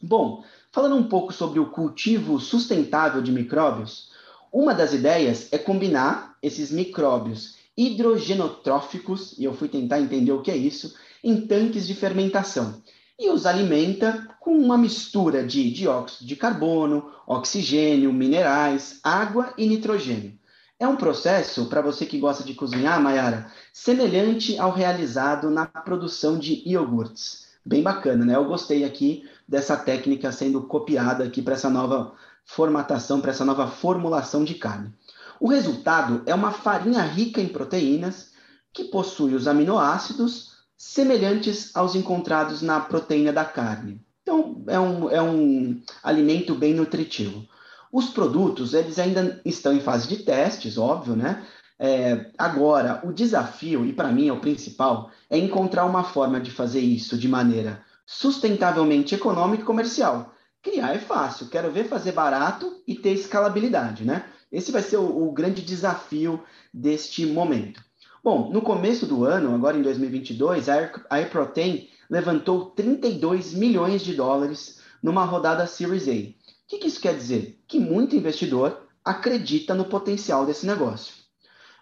Bom, falando um pouco sobre o cultivo sustentável de micróbios, uma das ideias é combinar esses micróbios hidrogenotróficos, e eu fui tentar entender o que é isso, em tanques de fermentação, e os alimenta com uma mistura de dióxido de carbono, oxigênio, minerais, água e nitrogênio. É um processo, para você que gosta de cozinhar, Mayara, semelhante ao realizado na produção de iogurtes. Bem bacana, né? Eu gostei aqui dessa técnica sendo copiada aqui para essa nova formatação, para essa nova formulação de carne. O resultado é uma farinha rica em proteínas que possui os aminoácidos semelhantes aos encontrados na proteína da carne. Então, é um, é um alimento bem nutritivo. Os produtos, eles ainda estão em fase de testes, óbvio, né? É, agora, o desafio, e para mim é o principal, é encontrar uma forma de fazer isso de maneira sustentavelmente econômica e comercial, Criar é fácil, quero ver fazer barato e ter escalabilidade, né? Esse vai ser o, o grande desafio deste momento. Bom, no começo do ano, agora em 2022, a AirProtein levantou 32 milhões de dólares numa rodada Series A. O que, que isso quer dizer? Que muito investidor acredita no potencial desse negócio.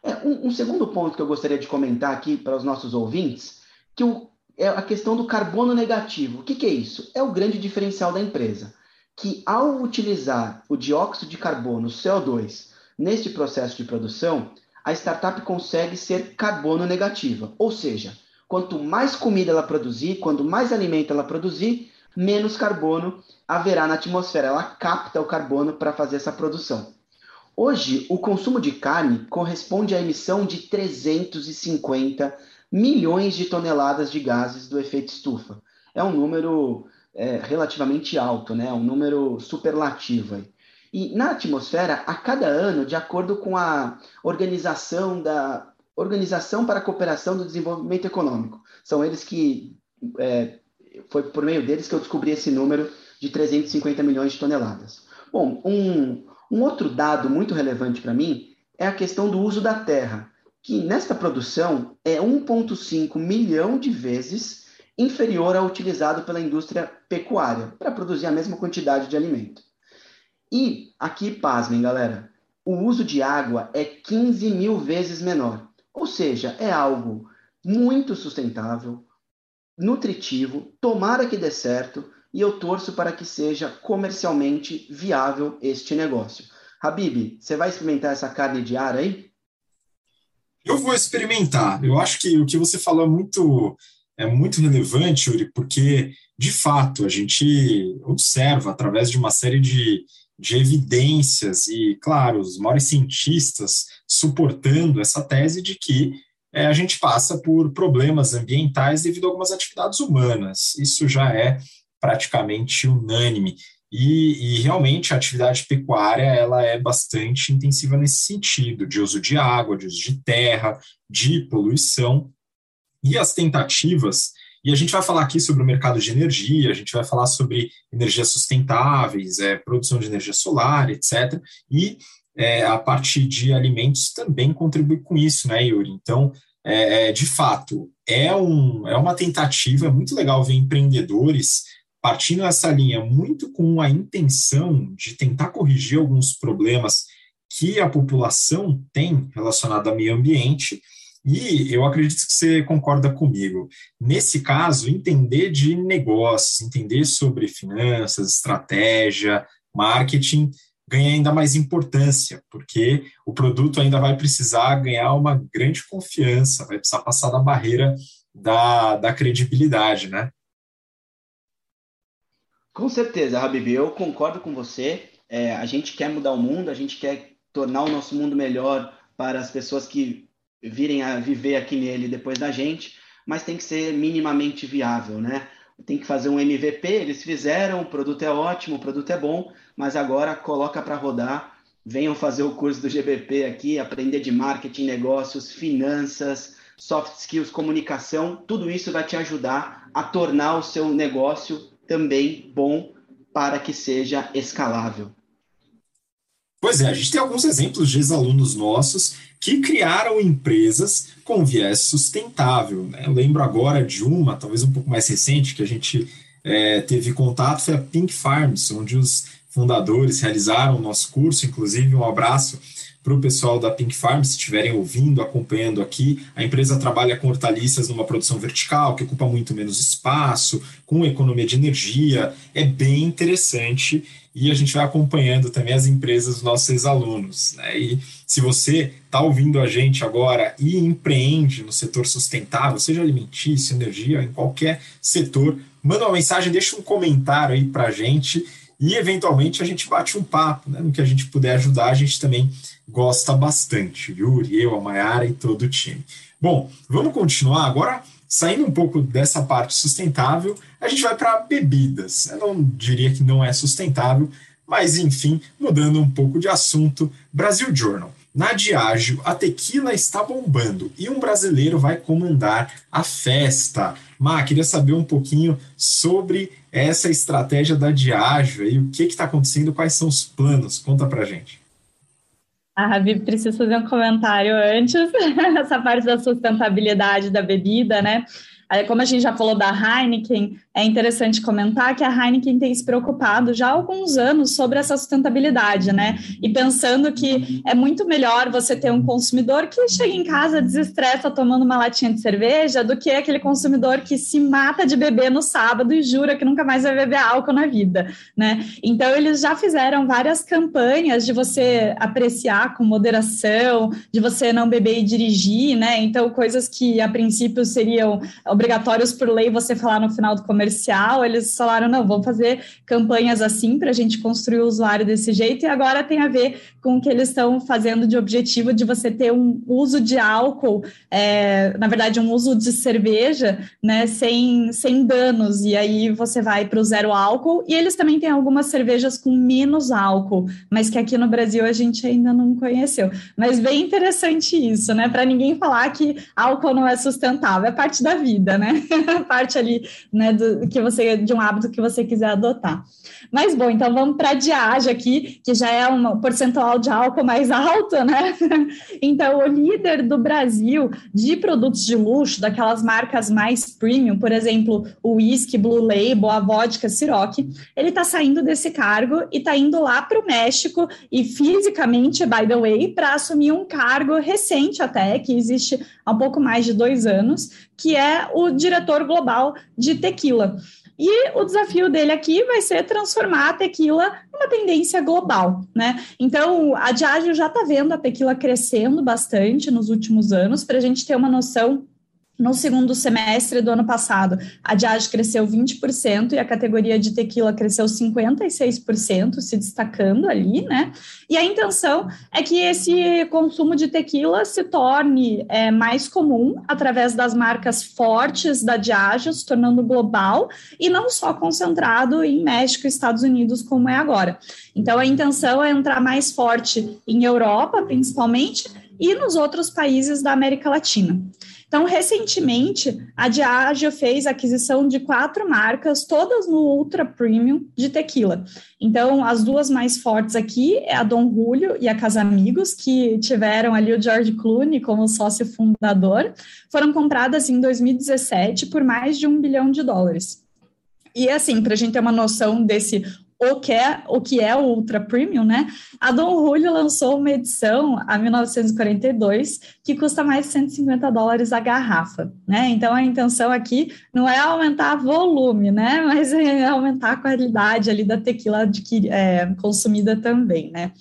É, um, um, segundo ponto que eu gostaria de comentar aqui para os nossos ouvintes, que o, é a questão do carbono negativo. O que, que é isso? É o grande diferencial da empresa, que ao utilizar o dióxido de carbono, CO2, neste processo de produção, a startup consegue ser carbono negativa. Ou seja, quanto mais comida ela produzir, quanto mais alimento ela produzir, menos carbono haverá na atmosfera. Ela capta o carbono para fazer essa produção. Hoje, o consumo de carne corresponde à emissão de 350 milhões de toneladas de gases do efeito estufa. É um número é, relativamente alto, né? um número superlativo. Aí. E na atmosfera, a cada ano, de acordo com a organização da Organização para a Cooperação do Desenvolvimento Econômico, são eles que é, foi por meio deles que eu descobri esse número de 350 milhões de toneladas. Bom, um, um outro dado muito relevante para mim é a questão do uso da terra, que nesta produção é 1,5 milhão de vezes inferior ao utilizado pela indústria pecuária para produzir a mesma quantidade de alimento. E aqui, pasmem, galera, o uso de água é 15 mil vezes menor. Ou seja, é algo muito sustentável, nutritivo, tomara que dê certo e eu torço para que seja comercialmente viável este negócio. Habib, você vai experimentar essa carne de ar aí? Eu vou experimentar. Eu acho que o que você falou é muito, é muito relevante, Yuri, porque, de fato, a gente observa, através de uma série de, de evidências e, claro, os maiores cientistas suportando essa tese de que é, a gente passa por problemas ambientais devido a algumas atividades humanas. Isso já é praticamente unânime. E, e, realmente a atividade pecuária ela é bastante intensiva nesse sentido, de uso de água, de uso de terra, de poluição. E as tentativas e a gente vai falar aqui sobre o mercado de energia, a gente vai falar sobre energias sustentáveis, é, produção de energia solar, etc. E é, a parte de alimentos também contribui com isso, né, Yuri? Então, é, é, de fato, é, um, é uma tentativa, é muito legal ver empreendedores partindo essa linha muito com a intenção de tentar corrigir alguns problemas que a população tem relacionado ao meio ambiente e eu acredito que você concorda comigo. Nesse caso, entender de negócios, entender sobre finanças, estratégia, marketing, ganha ainda mais importância, porque o produto ainda vai precisar ganhar uma grande confiança, vai precisar passar da barreira da, da credibilidade, né? Com certeza, Habib, eu concordo com você. É, a gente quer mudar o mundo, a gente quer tornar o nosso mundo melhor para as pessoas que virem a viver aqui nele depois da gente, mas tem que ser minimamente viável, né? Tem que fazer um MVP, eles fizeram, o produto é ótimo, o produto é bom, mas agora coloca para rodar, venham fazer o curso do GBP aqui, aprender de marketing, negócios, finanças, soft skills, comunicação, tudo isso vai te ajudar a tornar o seu negócio também bom para que seja escalável. Pois é, a gente tem alguns exemplos de ex-alunos nossos que criaram empresas com viés sustentável. Né? Eu lembro agora de uma, talvez um pouco mais recente, que a gente é, teve contato, foi a Pink Farms, onde os fundadores realizaram o nosso curso, inclusive um abraço para o pessoal da Pink Farm, se estiverem ouvindo, acompanhando aqui. A empresa trabalha com hortaliças numa produção vertical, que ocupa muito menos espaço, com economia de energia. É bem interessante e a gente vai acompanhando também as empresas dos nossos ex-alunos. Né? E se você está ouvindo a gente agora e empreende no setor sustentável, seja alimentício, energia, em qualquer setor, manda uma mensagem, deixa um comentário aí para a gente e eventualmente a gente bate um papo, né? No que a gente puder ajudar, a gente também gosta bastante, viu? Eu, a Mayara e todo o time. Bom, vamos continuar agora. Saindo um pouco dessa parte sustentável, a gente vai para bebidas. Eu não diria que não é sustentável, mas enfim, mudando um pouco de assunto, Brasil Journal. Na Diageo, a tequila está bombando e um brasileiro vai comandar a festa. Má, queria saber um pouquinho sobre essa estratégia da Diageo e o que está acontecendo, quais são os planos. Conta pra gente. A Rabi precisa fazer um comentário antes, essa parte da sustentabilidade da bebida, né? Como a gente já falou da Heineken, é interessante comentar que a Heineken tem se preocupado já há alguns anos sobre essa sustentabilidade, né? E pensando que é muito melhor você ter um consumidor que chega em casa, desestressa tomando uma latinha de cerveja, do que aquele consumidor que se mata de beber no sábado e jura que nunca mais vai beber álcool na vida, né? Então, eles já fizeram várias campanhas de você apreciar com moderação, de você não beber e dirigir, né? Então, coisas que a princípio seriam obrigatórios por lei você falar no final do comercial, eles falaram, não, vamos fazer campanhas assim para a gente construir o usuário desse jeito, e agora tem a ver com o que eles estão fazendo de objetivo de você ter um uso de álcool, é, na verdade, um uso de cerveja, né, sem, sem danos, e aí você vai para o zero álcool, e eles também têm algumas cervejas com menos álcool, mas que aqui no Brasil a gente ainda não conheceu. Mas bem interessante isso, né, para ninguém falar que álcool não é sustentável, é parte da vida vida, né? Parte ali, né, do que você de um hábito que você quiser adotar. Mas bom, então vamos para a Diage aqui, que já é um percentual de álcool mais alto, né? Então, o líder do Brasil de produtos de luxo, daquelas marcas mais premium, por exemplo, o whisky Blue Label, a vodka Ciroc, ele está saindo desse cargo e está indo lá para o México e fisicamente, by the way, para assumir um cargo recente até, que existe há um pouco mais de dois anos, que é o diretor global de tequila. E o desafio dele aqui vai ser transformar a tequila numa tendência global, né? Então, a Diageo já está vendo a tequila crescendo bastante nos últimos anos, para a gente ter uma noção no segundo semestre do ano passado, a Diageo cresceu 20% e a categoria de tequila cresceu 56%, se destacando ali, né? E a intenção é que esse consumo de tequila se torne é, mais comum através das marcas fortes da Diageo, se tornando global e não só concentrado em México e Estados Unidos, como é agora. Então, a intenção é entrar mais forte em Europa, principalmente, e nos outros países da América Latina. Então, recentemente, a Diageo fez aquisição de quatro marcas, todas no Ultra Premium de tequila. Então, as duas mais fortes aqui é a Dom Julio e a Casamigos, que tiveram ali o George Clooney como sócio fundador, foram compradas em 2017 por mais de um bilhão de dólares. E assim, para a gente ter uma noção desse o que é o que é Ultra Premium, né? A Dom Julio lançou uma edição a 1942 que custa mais de 150 dólares a garrafa, né? Então a intenção aqui não é aumentar volume, né? Mas é aumentar a qualidade ali da tequila adquir, é, consumida também, né?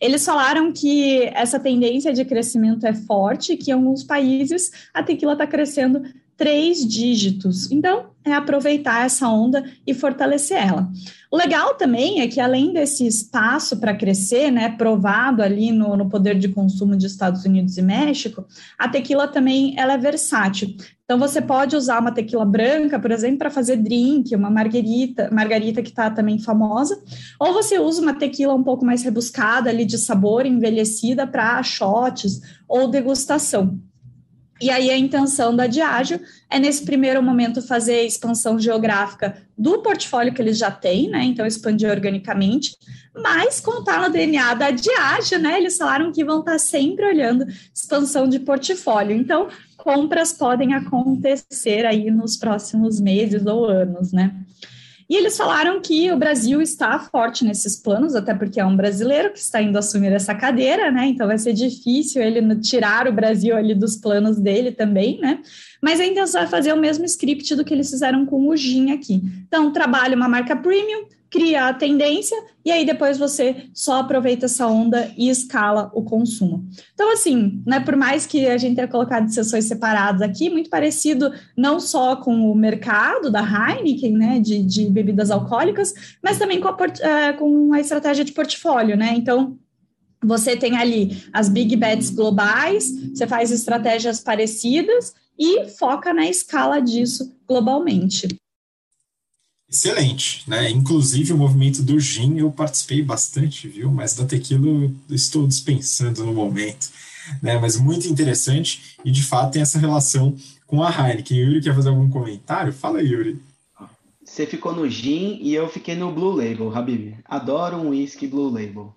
Eles falaram que essa tendência de crescimento é forte, que em alguns países a tequila está crescendo três dígitos. Então, é aproveitar essa onda e fortalecer ela. O legal também é que, além desse espaço para crescer, né, provado ali no, no poder de consumo de Estados Unidos e México, a tequila também ela é versátil. Então, você pode usar uma tequila branca, por exemplo, para fazer drink, uma margarita, margarita que está também famosa, ou você usa uma tequila um pouco mais rebuscada ali de sabor, envelhecida para shots ou degustação. E aí a intenção da Diageo é, nesse primeiro momento, fazer a expansão geográfica do portfólio que eles já têm, né? Então, expandir organicamente, mas contar no DNA da Diageo, né? Eles falaram que vão estar sempre olhando expansão de portfólio. Então, compras podem acontecer aí nos próximos meses ou anos, né? E eles falaram que o Brasil está forte nesses planos, até porque é um brasileiro que está indo assumir essa cadeira, né? Então vai ser difícil ele tirar o Brasil ali dos planos dele também, né? Mas a intenção é fazer o mesmo script do que eles fizeram com o Gin aqui. Então, trabalha uma marca premium, cria a tendência e aí depois você só aproveita essa onda e escala o consumo. Então, assim, né, por mais que a gente tenha colocado sessões separadas aqui, muito parecido não só com o mercado da Heineken, né, de, de bebidas alcoólicas, mas também com a, é, com a estratégia de portfólio, né? Então, você tem ali as big bets globais, você faz estratégias parecidas e foca na escala disso globalmente. Excelente, né? Inclusive o movimento do gin eu participei bastante, viu? Mas da tequila eu estou dispensando no momento, né? Mas muito interessante e de fato tem essa relação com a Heineken. Yuri quer fazer algum comentário? Fala, Yuri. Você ficou no gin e eu fiquei no Blue Label, Habib. Adoro um whisky Blue Label.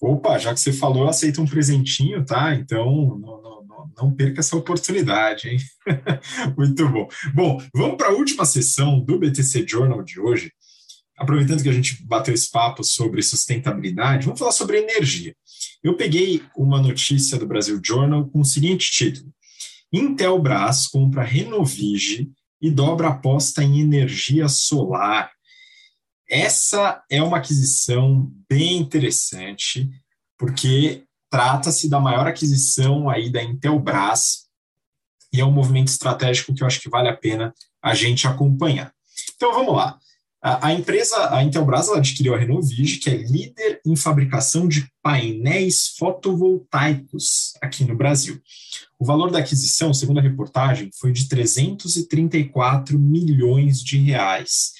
Opa, já que você falou, eu aceito um presentinho, tá? Então, não, não, não perca essa oportunidade, hein? Muito bom. Bom, vamos para a última sessão do BTC Journal de hoje. Aproveitando que a gente bateu esse papo sobre sustentabilidade, vamos falar sobre energia. Eu peguei uma notícia do Brasil Journal com o seguinte título: Intelbras compra Renovige e dobra aposta em energia solar. Essa é uma aquisição bem interessante, porque trata-se da maior aquisição aí da Intelbras e é um movimento estratégico que eu acho que vale a pena a gente acompanhar. Então vamos lá. A, a empresa, a Intelbras, adquiriu a Renovige, que é líder em fabricação de painéis fotovoltaicos aqui no Brasil. O valor da aquisição, segundo a reportagem, foi de 334 milhões de reais.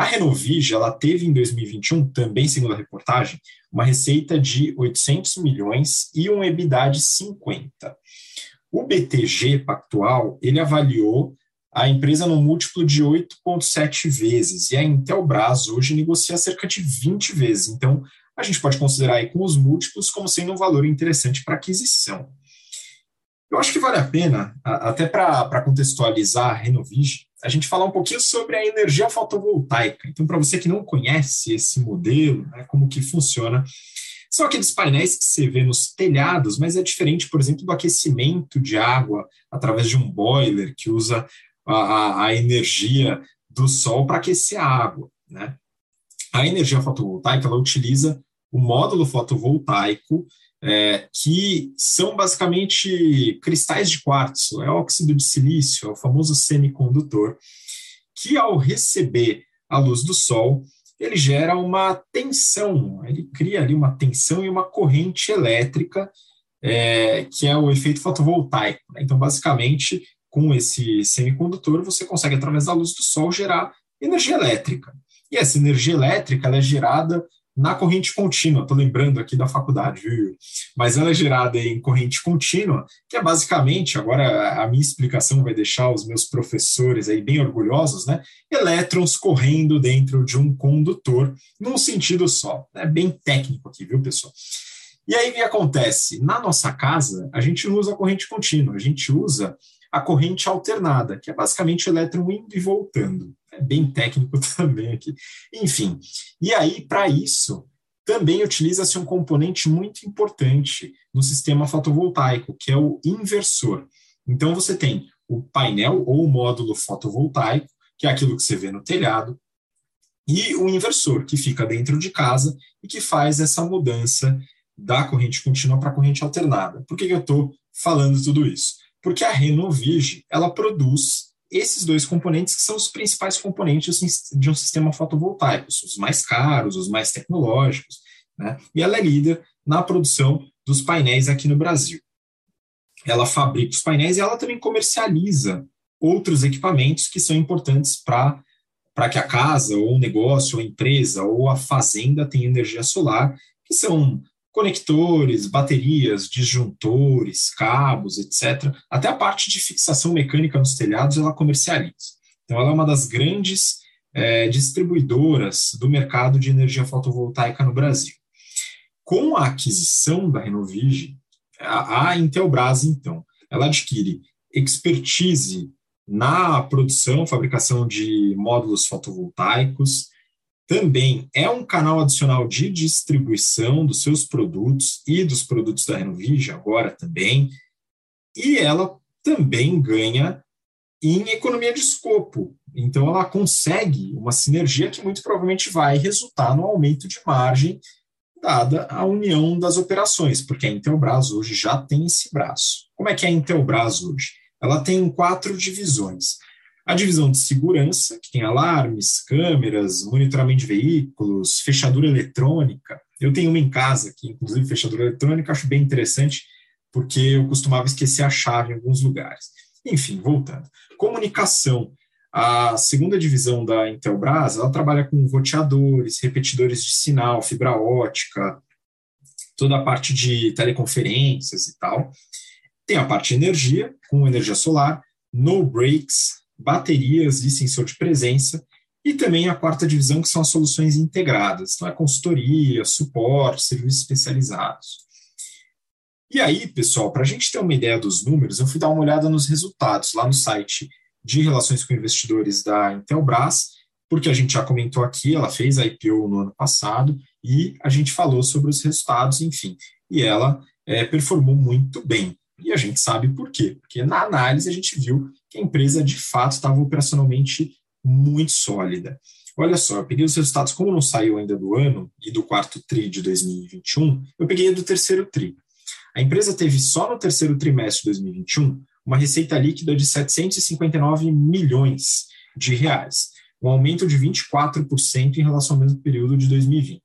A Renovige, ela teve em 2021, também segundo a reportagem, uma receita de 800 milhões e um EBITDA de 50. O BTG Pactual, ele avaliou a empresa no múltiplo de 8,7 vezes, e a Intelbras hoje negocia cerca de 20 vezes. Então, a gente pode considerar aí com os múltiplos como sendo um valor interessante para aquisição. Eu acho que vale a pena, até para contextualizar a Renovige, a gente falar um pouquinho sobre a energia fotovoltaica. Então, para você que não conhece esse modelo, né, como que funciona, são aqueles painéis que você vê nos telhados, mas é diferente, por exemplo, do aquecimento de água através de um boiler que usa a, a energia do sol para aquecer a água. Né? A energia fotovoltaica ela utiliza o módulo fotovoltaico é, que são basicamente cristais de quartzo, é óxido de silício, é o famoso semicondutor, que ao receber a luz do sol, ele gera uma tensão, ele cria ali uma tensão e uma corrente elétrica, é, que é o efeito fotovoltaico. Né? Então, basicamente, com esse semicondutor, você consegue, através da luz do sol, gerar energia elétrica. E essa energia elétrica é gerada na corrente contínua. Estou lembrando aqui da faculdade, viu? Mas ela é gerada em corrente contínua, que é basicamente, agora a minha explicação vai deixar os meus professores aí bem orgulhosos, né? Elétrons correndo dentro de um condutor num sentido só. É bem técnico aqui, viu, pessoal? E aí o que acontece? Na nossa casa, a gente usa corrente contínua, a gente usa a corrente alternada, que é basicamente elétron indo e voltando. Bem técnico também aqui. Enfim, e aí, para isso, também utiliza-se um componente muito importante no sistema fotovoltaico, que é o inversor. Então, você tem o painel ou o módulo fotovoltaico, que é aquilo que você vê no telhado, e o inversor, que fica dentro de casa e que faz essa mudança da corrente contínua para a corrente alternada. Por que, que eu estou falando tudo isso? Porque a Renovige, ela produz esses dois componentes que são os principais componentes de um sistema fotovoltaico, os mais caros, os mais tecnológicos, né? E ela é líder na produção dos painéis aqui no Brasil. Ela fabrica os painéis e ela também comercializa outros equipamentos que são importantes para para que a casa, ou o negócio, ou a empresa, ou a fazenda tenha energia solar, que são conectores, baterias, disjuntores, cabos, etc. Até a parte de fixação mecânica nos telhados ela comercializa. Então, ela é uma das grandes é, distribuidoras do mercado de energia fotovoltaica no Brasil. Com a aquisição da Renovige, a, a Intelbras, então, ela adquire expertise na produção, fabricação de módulos fotovoltaicos, também é um canal adicional de distribuição dos seus produtos e dos produtos da Renovige agora também, e ela também ganha em economia de escopo. Então, ela consegue uma sinergia que muito provavelmente vai resultar no aumento de margem, dada a união das operações, porque a Intelbras hoje já tem esse braço. Como é que é a Intelbras hoje? Ela tem quatro divisões. A divisão de segurança, que tem alarmes, câmeras, monitoramento de veículos, fechadura eletrônica. Eu tenho uma em casa, que inclusive fechadura eletrônica, acho bem interessante, porque eu costumava esquecer a chave em alguns lugares. Enfim, voltando. Comunicação. A segunda divisão da Intelbras, ela trabalha com roteadores, repetidores de sinal, fibra ótica, toda a parte de teleconferências e tal. Tem a parte de energia, com energia solar, no breaks, baterias e sensor de presença, e também a quarta divisão, que são as soluções integradas. Então, é consultoria, suporte, serviços especializados. E aí, pessoal, para a gente ter uma ideia dos números, eu fui dar uma olhada nos resultados lá no site de relações com investidores da Intelbras, porque a gente já comentou aqui, ela fez a IPO no ano passado e a gente falou sobre os resultados, enfim, e ela é, performou muito bem. E a gente sabe por quê, porque na análise a gente viu que a empresa de fato estava operacionalmente muito sólida. Olha só, eu peguei os resultados, como não saiu ainda do ano e do quarto TRI de 2021, eu peguei do terceiro TRI. A empresa teve só no terceiro trimestre de 2021 uma receita líquida de 759 milhões de reais, um aumento de 24% em relação ao mesmo período de 2020.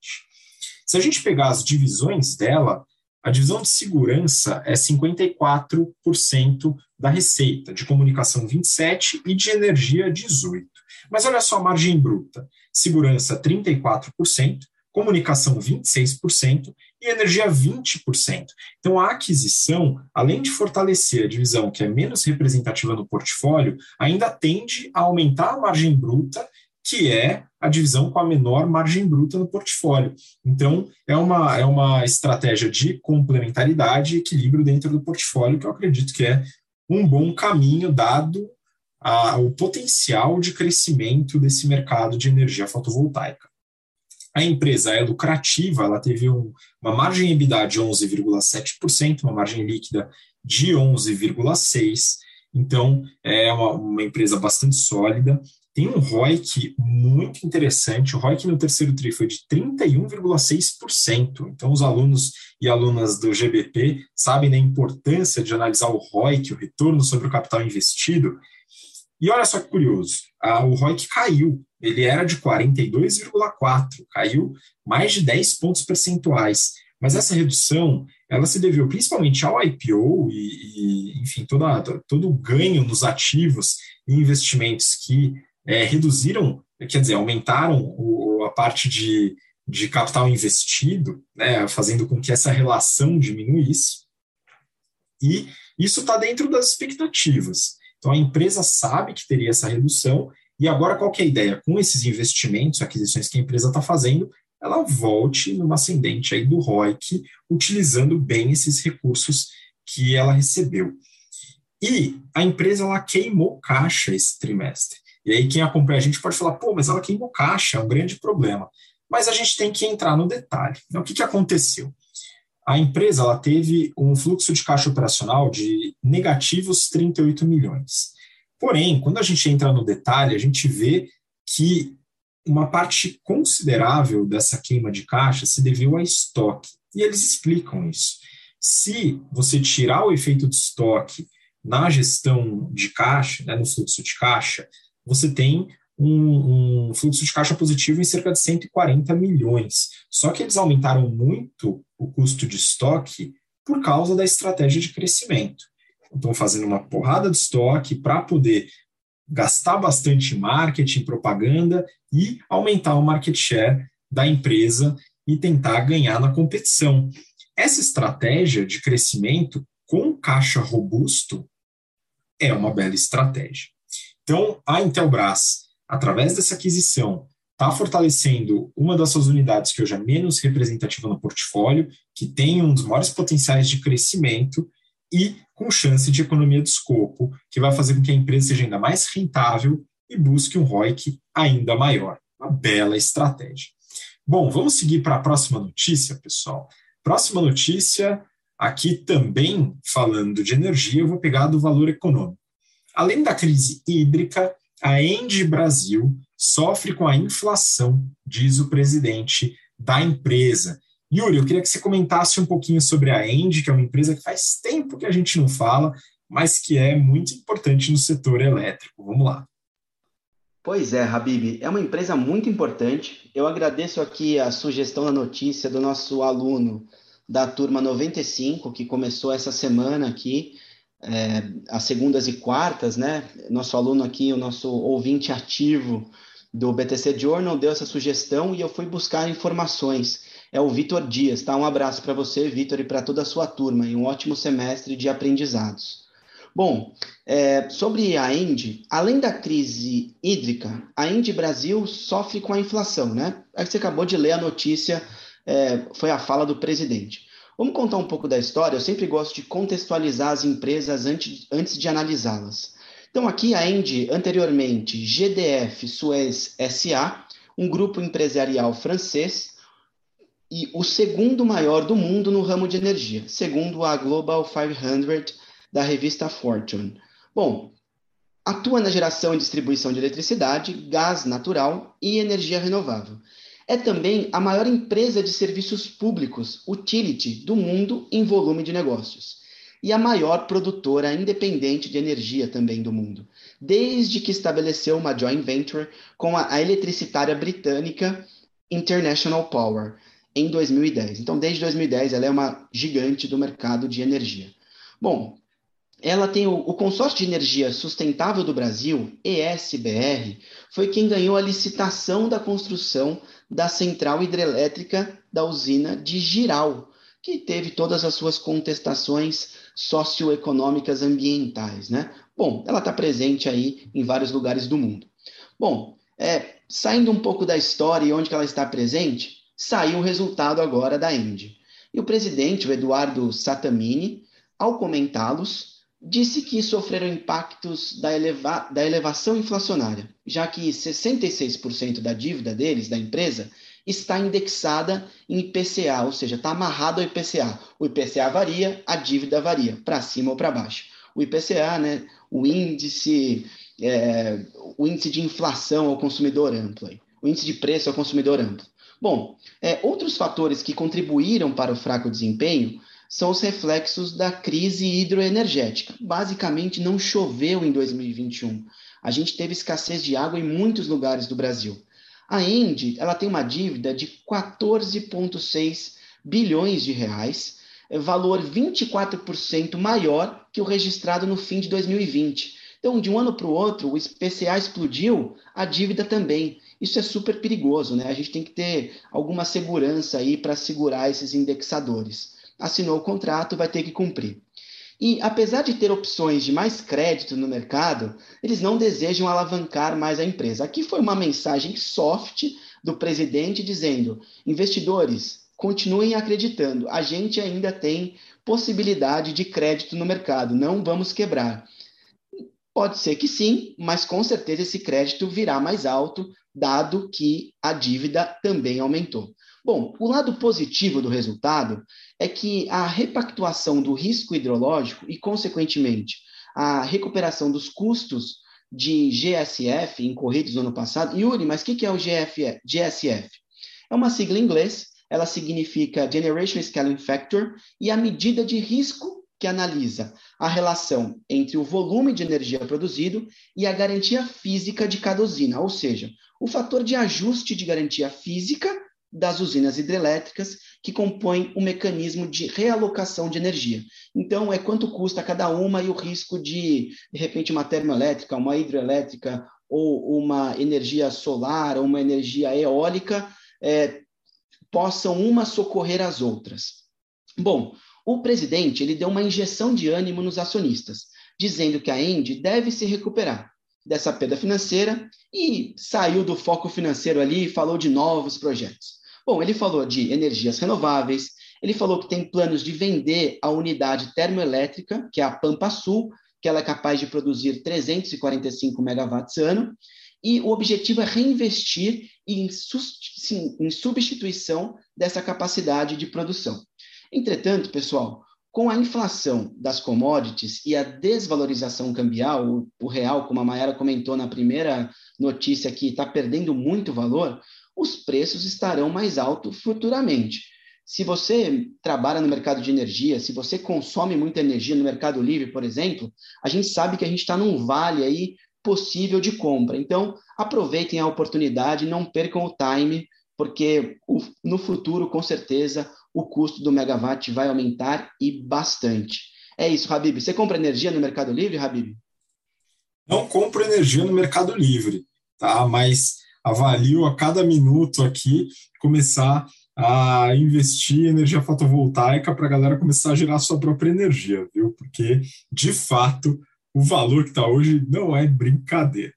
Se a gente pegar as divisões dela, a divisão de segurança é 54% da receita, de comunicação 27% e de energia 18%. Mas olha só a margem bruta: segurança 34%, comunicação 26% e energia 20%. Então, a aquisição, além de fortalecer a divisão que é menos representativa no portfólio, ainda tende a aumentar a margem bruta, que é a divisão com a menor margem bruta no portfólio. Então, é uma, é uma estratégia de complementaridade e equilíbrio dentro do portfólio, que eu acredito que é um bom caminho, dado a, o potencial de crescimento desse mercado de energia fotovoltaica. A empresa é lucrativa, ela teve um, uma margem EBITDA de 11,7%, uma margem líquida de 11,6%, então é uma, uma, empresa bastante sólida. Tem um ROIC muito interessante, o ROIC no terceiro TRI foi de 31,6%. Então, os alunos e alunas do GBP sabem da importância de analisar o ROIC, o retorno sobre o capital investido, e olha só que curioso, a, o ROIC caiu, ele era de 42,4, caiu mais de 10 pontos percentuais. Mas essa redução, ela se deveu principalmente ao IPO e, e enfim, toda, todo o ganho nos ativos e investimentos que é, reduziram, quer dizer, aumentaram o, a parte de, de capital investido, né, fazendo com que essa relação diminuísse. E isso está dentro das expectativas. Então, a empresa sabe que teria essa redução, e agora qual é a ideia? Com esses investimentos, aquisições que a empresa está fazendo, ela volte numa ascendente aí do ROIC, utilizando bem esses recursos que ela recebeu. E a empresa ela queimou caixa esse trimestre. E aí quem acompanha a gente pode falar, pô, mas ela queimou caixa, é um grande problema. Mas a gente tem que entrar no detalhe. Então, o que, que aconteceu? a empresa ela teve um fluxo de caixa operacional de negativos 38 milhões. Porém, quando a gente entra no detalhe, a gente vê que uma parte considerável dessa queima de caixa se deveu a estoque. E eles explicam isso. Se você tirar o efeito de estoque na gestão de caixa, né, no fluxo de caixa, você tem um, um, fluxo de caixa positivo em cerca de 140 milhões. Só que eles aumentaram muito o custo de estoque por causa da estratégia de crescimento. Estão fazendo uma porrada de estoque para poder gastar bastante marketing, propaganda e aumentar o market share da empresa e tentar ganhar na competição. Essa estratégia de crescimento com caixa robusto é uma bela estratégia. Então, a Intelbras através dessa aquisição, está fortalecendo uma das suas unidades que hoje é menos representativa no portfólio, que tem um dos maiores potenciais de crescimento e com chance de economia de escopo, que vai fazer com que a empresa seja ainda mais rentável e busque um ROIC ainda maior. Uma bela estratégia. Bom, vamos seguir para a próxima notícia, pessoal. Próxima notícia, aqui também falando de energia, eu vou pegar do valor econômico. Além da crise hídrica, a Engie Brasil sofre com a inflação, diz o presidente da empresa. Yuri, eu queria que você comentasse um pouquinho sobre a Engie, que é uma empresa que faz tempo que a gente não fala, mas que é muito importante no setor elétrico. Vamos lá. Pois é, Habib, é uma empresa muito importante. Eu agradeço aqui a sugestão da notícia do nosso aluno da turma 95, que começou essa semana aqui é, às segundas e quartas, né? Nosso aluno aqui, o nosso ouvinte ativo do BTC Journal deu essa sugestão e eu fui buscar informações. É o Vitor Dias, tá? Um abraço para você, Vitor, e para toda a sua turma, e um ótimo semestre de aprendizados. Bom, é, sobre a End, além da crise hídrica, a End Brasil sofre com a inflação, né? Aí você acabou de ler a notícia, é, foi a fala do presidente. Vamos contar um pouco da história? Eu sempre gosto de contextualizar as empresas antes, antes de analisá-las. Então, aqui a End, anteriormente GDF Suez SA, um grupo empresarial francês e o segundo maior do mundo no ramo de energia, segundo a Global 500 da revista Fortune. Bom, atua na geração e distribuição de eletricidade, gás natural e energia renovável. É também a maior empresa de serviços públicos, utility, do mundo em volume de negócios. E a maior produtora independente de energia também do mundo, desde que estabeleceu uma joint venture com a, a eletricitária britânica International Power em 2010. Então, desde 2010, ela é uma gigante do mercado de energia. Bom, ela tem o, o, Consórcio de Energia Sustentável do Brasil, ESBR, foi quem ganhou a licitação da construção da central hidrelétrica da usina de Giral, que teve todas as suas contestações socioeconômicas ambientais, né? Bom, ela está presente aí em vários lugares do mundo. Bom, é, saindo um pouco da história e onde ela está presente, saiu o resultado agora da Indy. E o presidente, o Eduardo Satamini, ao comentá-los, disse que sofreram impactos da, eleva da elevação inflacionária, já que 66% da dívida deles, da empresa, está indexada em IPCA, ou seja, está amarrado ao IPCA. O IPCA varia, a dívida varia, para cima ou para baixo. O IPCA, né, o índice, é, o índice de inflação ao consumidor amplo, aí, o índice de preço ao consumidor amplo. Bom, é, outros fatores que contribuíram para o fraco desempenho são os reflexos da crise hidroenergética. Basicamente, não choveu em 2021. A gente teve escassez de água em muitos lugares do Brasil. A End, ela tem uma dívida de 14,6 bilhões de reais, é valor 24% maior que o registrado no fim de 2020. Então, de um ano para o outro, o IPCA explodiu, a dívida também. Isso é super perigoso, né? A gente tem que ter alguma segurança aí para segurar esses indexadores assinou o contrato, vai ter que cumprir. E apesar de ter opções de mais crédito no mercado, eles não desejam alavancar mais a empresa. Aqui foi uma mensagem soft do presidente dizendo: investidores, continuem acreditando, a gente ainda tem possibilidade de crédito no mercado, não vamos quebrar. Pode ser que sim, mas com certeza esse crédito virá mais alto, dado que a dívida também aumentou. Bom, o lado positivo do resultado é que a repactuação do risco hidrológico e, consequentemente, a recuperação dos custos de GSF incorridos no ano passado. Yuri, mas o que, que é o GF, GSF? É uma sigla em inglês, ela significa Generation Scaling Factor e a medida de risco que analisa a relação entre o volume de energia produzido e a garantia física de cada usina, ou seja, o fator de ajuste de garantia física das usinas hidrelétricas que compõem o mecanismo de realocação de energia. Então, é quanto custa cada uma e o risco de, de repente, uma termoelétrica, uma hidrelétrica ou uma energia solar ou uma energia eólica é, possam uma socorrer as outras. Bom, o presidente ele deu uma injeção de ânimo nos acionistas, dizendo que a Endy deve se recuperar dessa perda financeira e saiu do foco financeiro ali e falou de novos projetos. Bom, ele falou de energias renováveis, ele falou que tem planos de vender a unidade termoelétrica, que é a Pampa Sul, que ela é capaz de produzir 345 megawatts ano, e o objetivo é reinvestir em, em substituição dessa capacidade de produção. Entretanto, pessoal, com a inflação das commodities e a desvalorização cambial, o, real, como a Mayara comentou na primeira notícia aqui, está perdendo muito valor, os preços estarão mais altos futuramente. Se você trabalha no mercado de energia, se você consome muita energia no Mercado Livre, por exemplo, a gente sabe que a gente está num vale aí possível de compra. Então, aproveitem a oportunidade, não percam o time, porque no futuro, com certeza, o custo do megawatt vai aumentar e bastante. É isso, Habib. Você compra energia no Mercado Livre, Habib? Não compro energia no Mercado Livre, tá? Mas avalio a cada minuto aqui começar a investir em energia fotovoltaica para a galera começar a gerar sua própria energia, viu? Porque, de fato, o valor que está hoje não é brincadeira.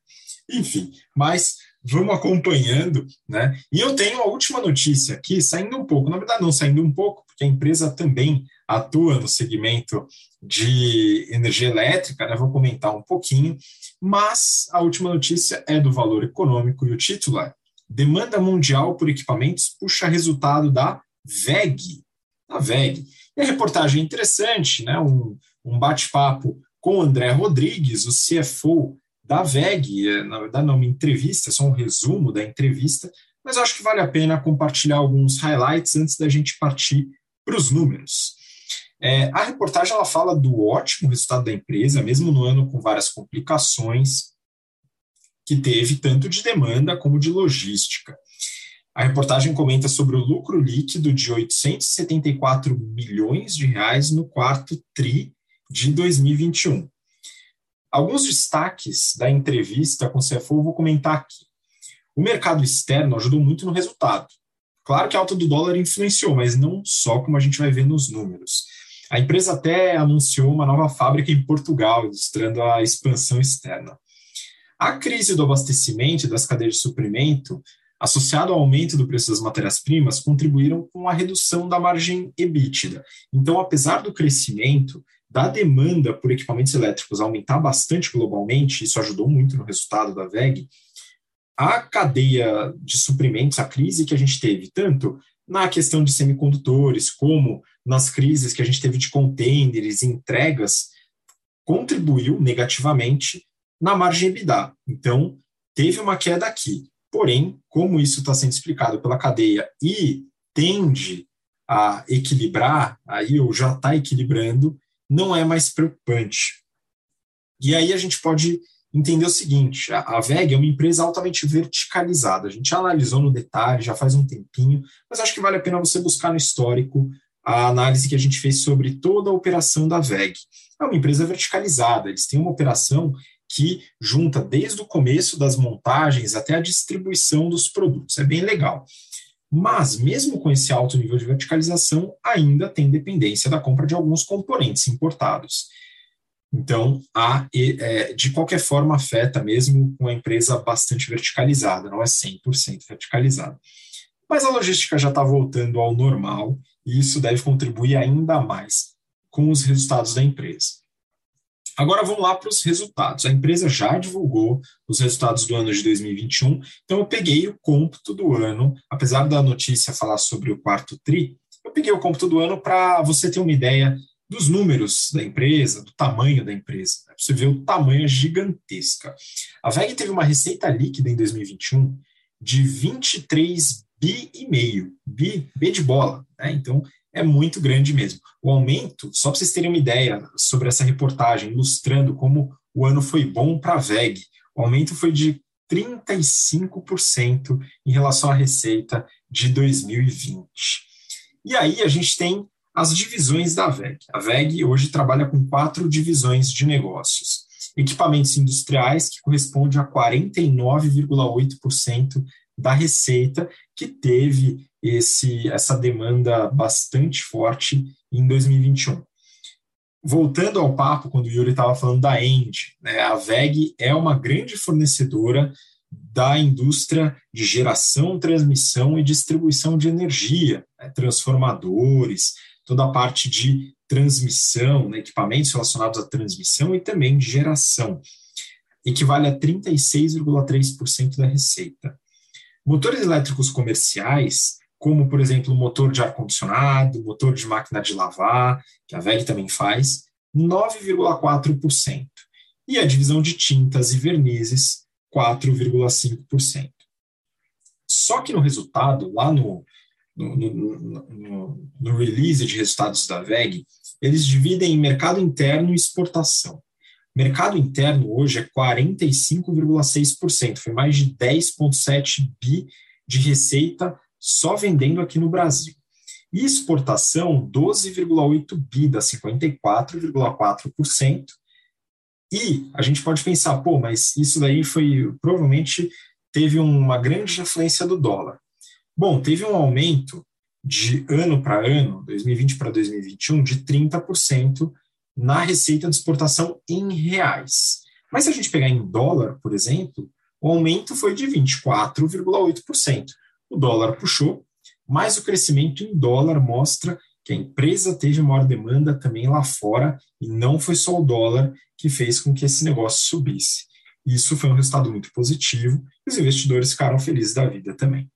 Enfim, mas vamos acompanhando, né? E eu tenho a última notícia aqui, saindo um pouco, na verdade não saindo um pouco, porque a empresa também atua no segmento de energia elétrica, né? Vou comentar um pouquinho, mas a última notícia é do valor econômico e o título é Demanda mundial por equipamentos puxa resultado da VEG. Da VEG. E a reportagem é interessante, né? um, um bate-papo com André Rodrigues, o CFO da VEG. É, na verdade, não é uma entrevista, é só um resumo da entrevista, mas acho que vale a pena compartilhar alguns highlights antes da gente partir para os números. É, a reportagem ela fala do ótimo resultado da empresa, mesmo no ano com várias complicações que teve tanto de demanda como de logística. A reportagem comenta sobre o lucro líquido de 874 milhões de reais no quarto tri de 2021. Alguns destaques da entrevista com o CFO eu vou comentar aqui. O mercado externo ajudou muito no resultado. Claro que a alta do dólar influenciou, mas não só como a gente vai ver nos números. A empresa até anunciou uma nova fábrica em Portugal, ilustrando a expansão externa. A crise do abastecimento e das cadeias de suprimento, associado ao aumento do preço das matérias-primas, contribuíram com a redução da margem EBITDA. Então, apesar do crescimento da demanda por equipamentos elétricos aumentar bastante globalmente, isso ajudou muito no resultado da VEG, a cadeia de suprimentos, a crise que a gente teve, tanto na questão de semicondutores, como nas crises que a gente teve de contêineres e entregas, contribuiu negativamente na margem EBITDA. Então, teve uma queda aqui. Porém, como isso está sendo explicado pela cadeia e tende a equilibrar, aí ou já está equilibrando, não é mais preocupante. E aí a gente pode entender o seguinte: a VEG é uma empresa altamente verticalizada. A gente analisou no detalhe, já faz um tempinho, mas acho que vale a pena você buscar no histórico a análise que a gente fez sobre toda a operação da VEG. É uma empresa verticalizada, eles têm uma operação que junta desde o começo das montagens até a distribuição dos produtos. É bem legal. Mas, mesmo com esse alto nível de verticalização, ainda tem dependência da compra de alguns componentes importados. Então, há, é, de qualquer forma, afeta mesmo com a empresa bastante verticalizada, não é 100% verticalizada. Mas a logística já está voltando ao normal e isso deve contribuir ainda mais com os resultados da empresa. Agora vamos lá para os resultados. A empresa já divulgou os resultados do ano de 2021, então eu peguei o cômputo do ano, apesar da notícia falar sobre o quarto TRI, eu peguei o cômputo do ano para você ter uma ideia dos números da empresa, do tamanho da empresa. Né? Você vê o tamanho gigantesca. A VEG teve uma receita líquida em 2021 de 23 bi e meio, bi, B de bola, né? Então é muito grande mesmo. O aumento, só para vocês terem uma ideia sobre essa reportagem, ilustrando como o ano foi bom para a VEG, o aumento foi de 35% em relação à receita de 2020. E aí a gente tem as divisões da VEG. A VEG hoje trabalha com quatro divisões de negócios. Equipamentos industriais, que corresponde a 49,8% da receita, que teve esse, essa demanda bastante forte em 2021. Voltando ao papo, quando o Yuri estava falando da End, né, a VEG é uma grande fornecedora da indústria de geração, transmissão e distribuição de energia, né, transformadores, toda a parte de transmissão, né, equipamentos relacionados à transmissão e também de geração, equivale a 36,3% da receita. Motores elétricos comerciais como, por exemplo, motor de ar-condicionado, motor de máquina de lavar, que a VEG também faz, 9,4%. E a divisão de tintas e vernizes, 4,5%. Só que no resultado, lá no, no, no, no, release de resultados da VEG, eles dividem em mercado interno e exportação. Mercado interno hoje é 45,6%, foi mais de 10,7 bi de receita só vendendo aqui no Brasil. E exportação, 12,8 bi, da 54,4%. E a gente pode pensar, pô, mas isso daí foi, provavelmente, teve uma grande influência do dólar. Bom, teve um aumento de ano para ano, 2020 para 2021, de 30% na receita de exportação em reais. Mas se a gente pegar em dólar, por exemplo, o aumento foi de 24,8%. O dólar puxou, mas o crescimento em dólar mostra que a empresa teve maior demanda também lá fora e não foi só o dólar que fez com que esse negócio subisse. Isso foi um resultado muito positivo e os investidores ficaram felizes da vida também.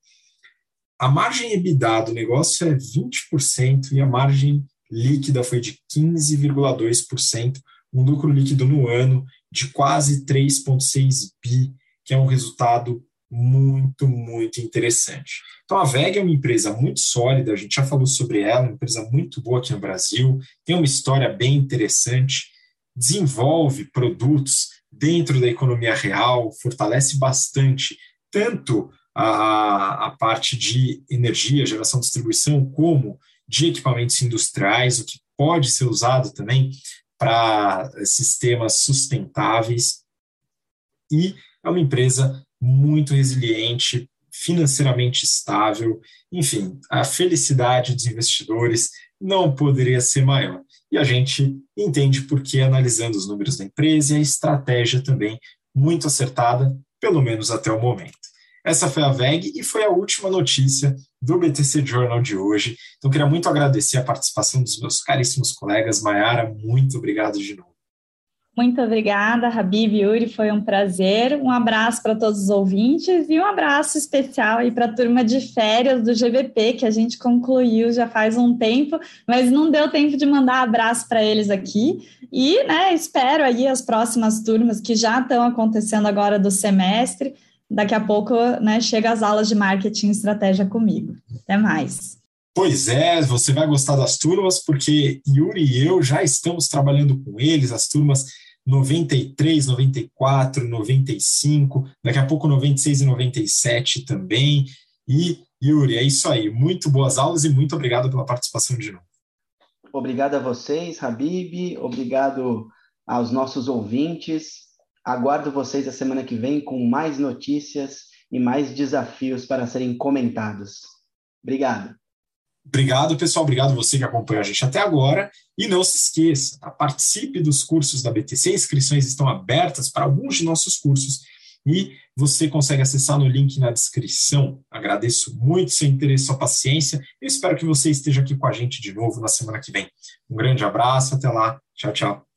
A margem EBITDA do negócio é 20% e a margem líquida foi de 15,2%, um lucro líquido no ano de quase 3,6 bi, que é um resultado muito, muito interessante. Então, a VEG é uma empresa muito sólida, a gente já falou sobre ela, uma empresa muito boa aqui no Brasil, tem uma história bem interessante, desenvolve produtos dentro da economia real, fortalece bastante tanto a, a parte de energia, geração e distribuição, como de equipamentos industriais, o que pode ser usado também para sistemas sustentáveis. E é uma empresa muito resiliente, financeiramente estável, enfim, a felicidade dos investidores não poderia ser maior. E a gente entende por que, analisando os números da empresa e a estratégia também muito acertada, pelo menos até o momento. Essa foi a VEG e foi a última notícia do BTC Journal de hoje. Então, queria muito agradecer a participação dos meus caríssimos colegas. Maiara, muito obrigado de novo. Muito obrigada, Habib Yuri, foi um prazer. Um abraço para todos os ouvintes e um abraço especial para a turma de férias do GVP, que a gente concluiu já faz um tempo, mas não deu tempo de mandar abraço para eles aqui. E né, espero aí as próximas turmas que já estão acontecendo agora do semestre daqui a pouco né, chega às aulas de marketing e estratégia comigo. Até mais. Pois é, você vai gostar das turmas, porque Yuri e eu já estamos trabalhando com eles, as turmas 93, 94, 95, daqui a pouco 96 e 97 também. E, Yuri, é isso aí. Muito boas aulas e muito obrigado pela participação de novo. Obrigado a vocês, Habib. Obrigado aos nossos ouvintes. Aguardo vocês a semana que vem com mais notícias e mais desafios para serem comentados. Obrigado. Obrigado, pessoal. Obrigado você que acompanhou a gente até agora. E não se esqueça, tá? participe dos cursos da BTC. Inscrições estão abertas para alguns de nossos cursos e você consegue acessar no link na descrição. Agradeço muito seu interesse, sua paciência. Eu espero que você esteja aqui com a gente de novo na semana que vem. Um grande abraço, até lá. Tchau, tchau.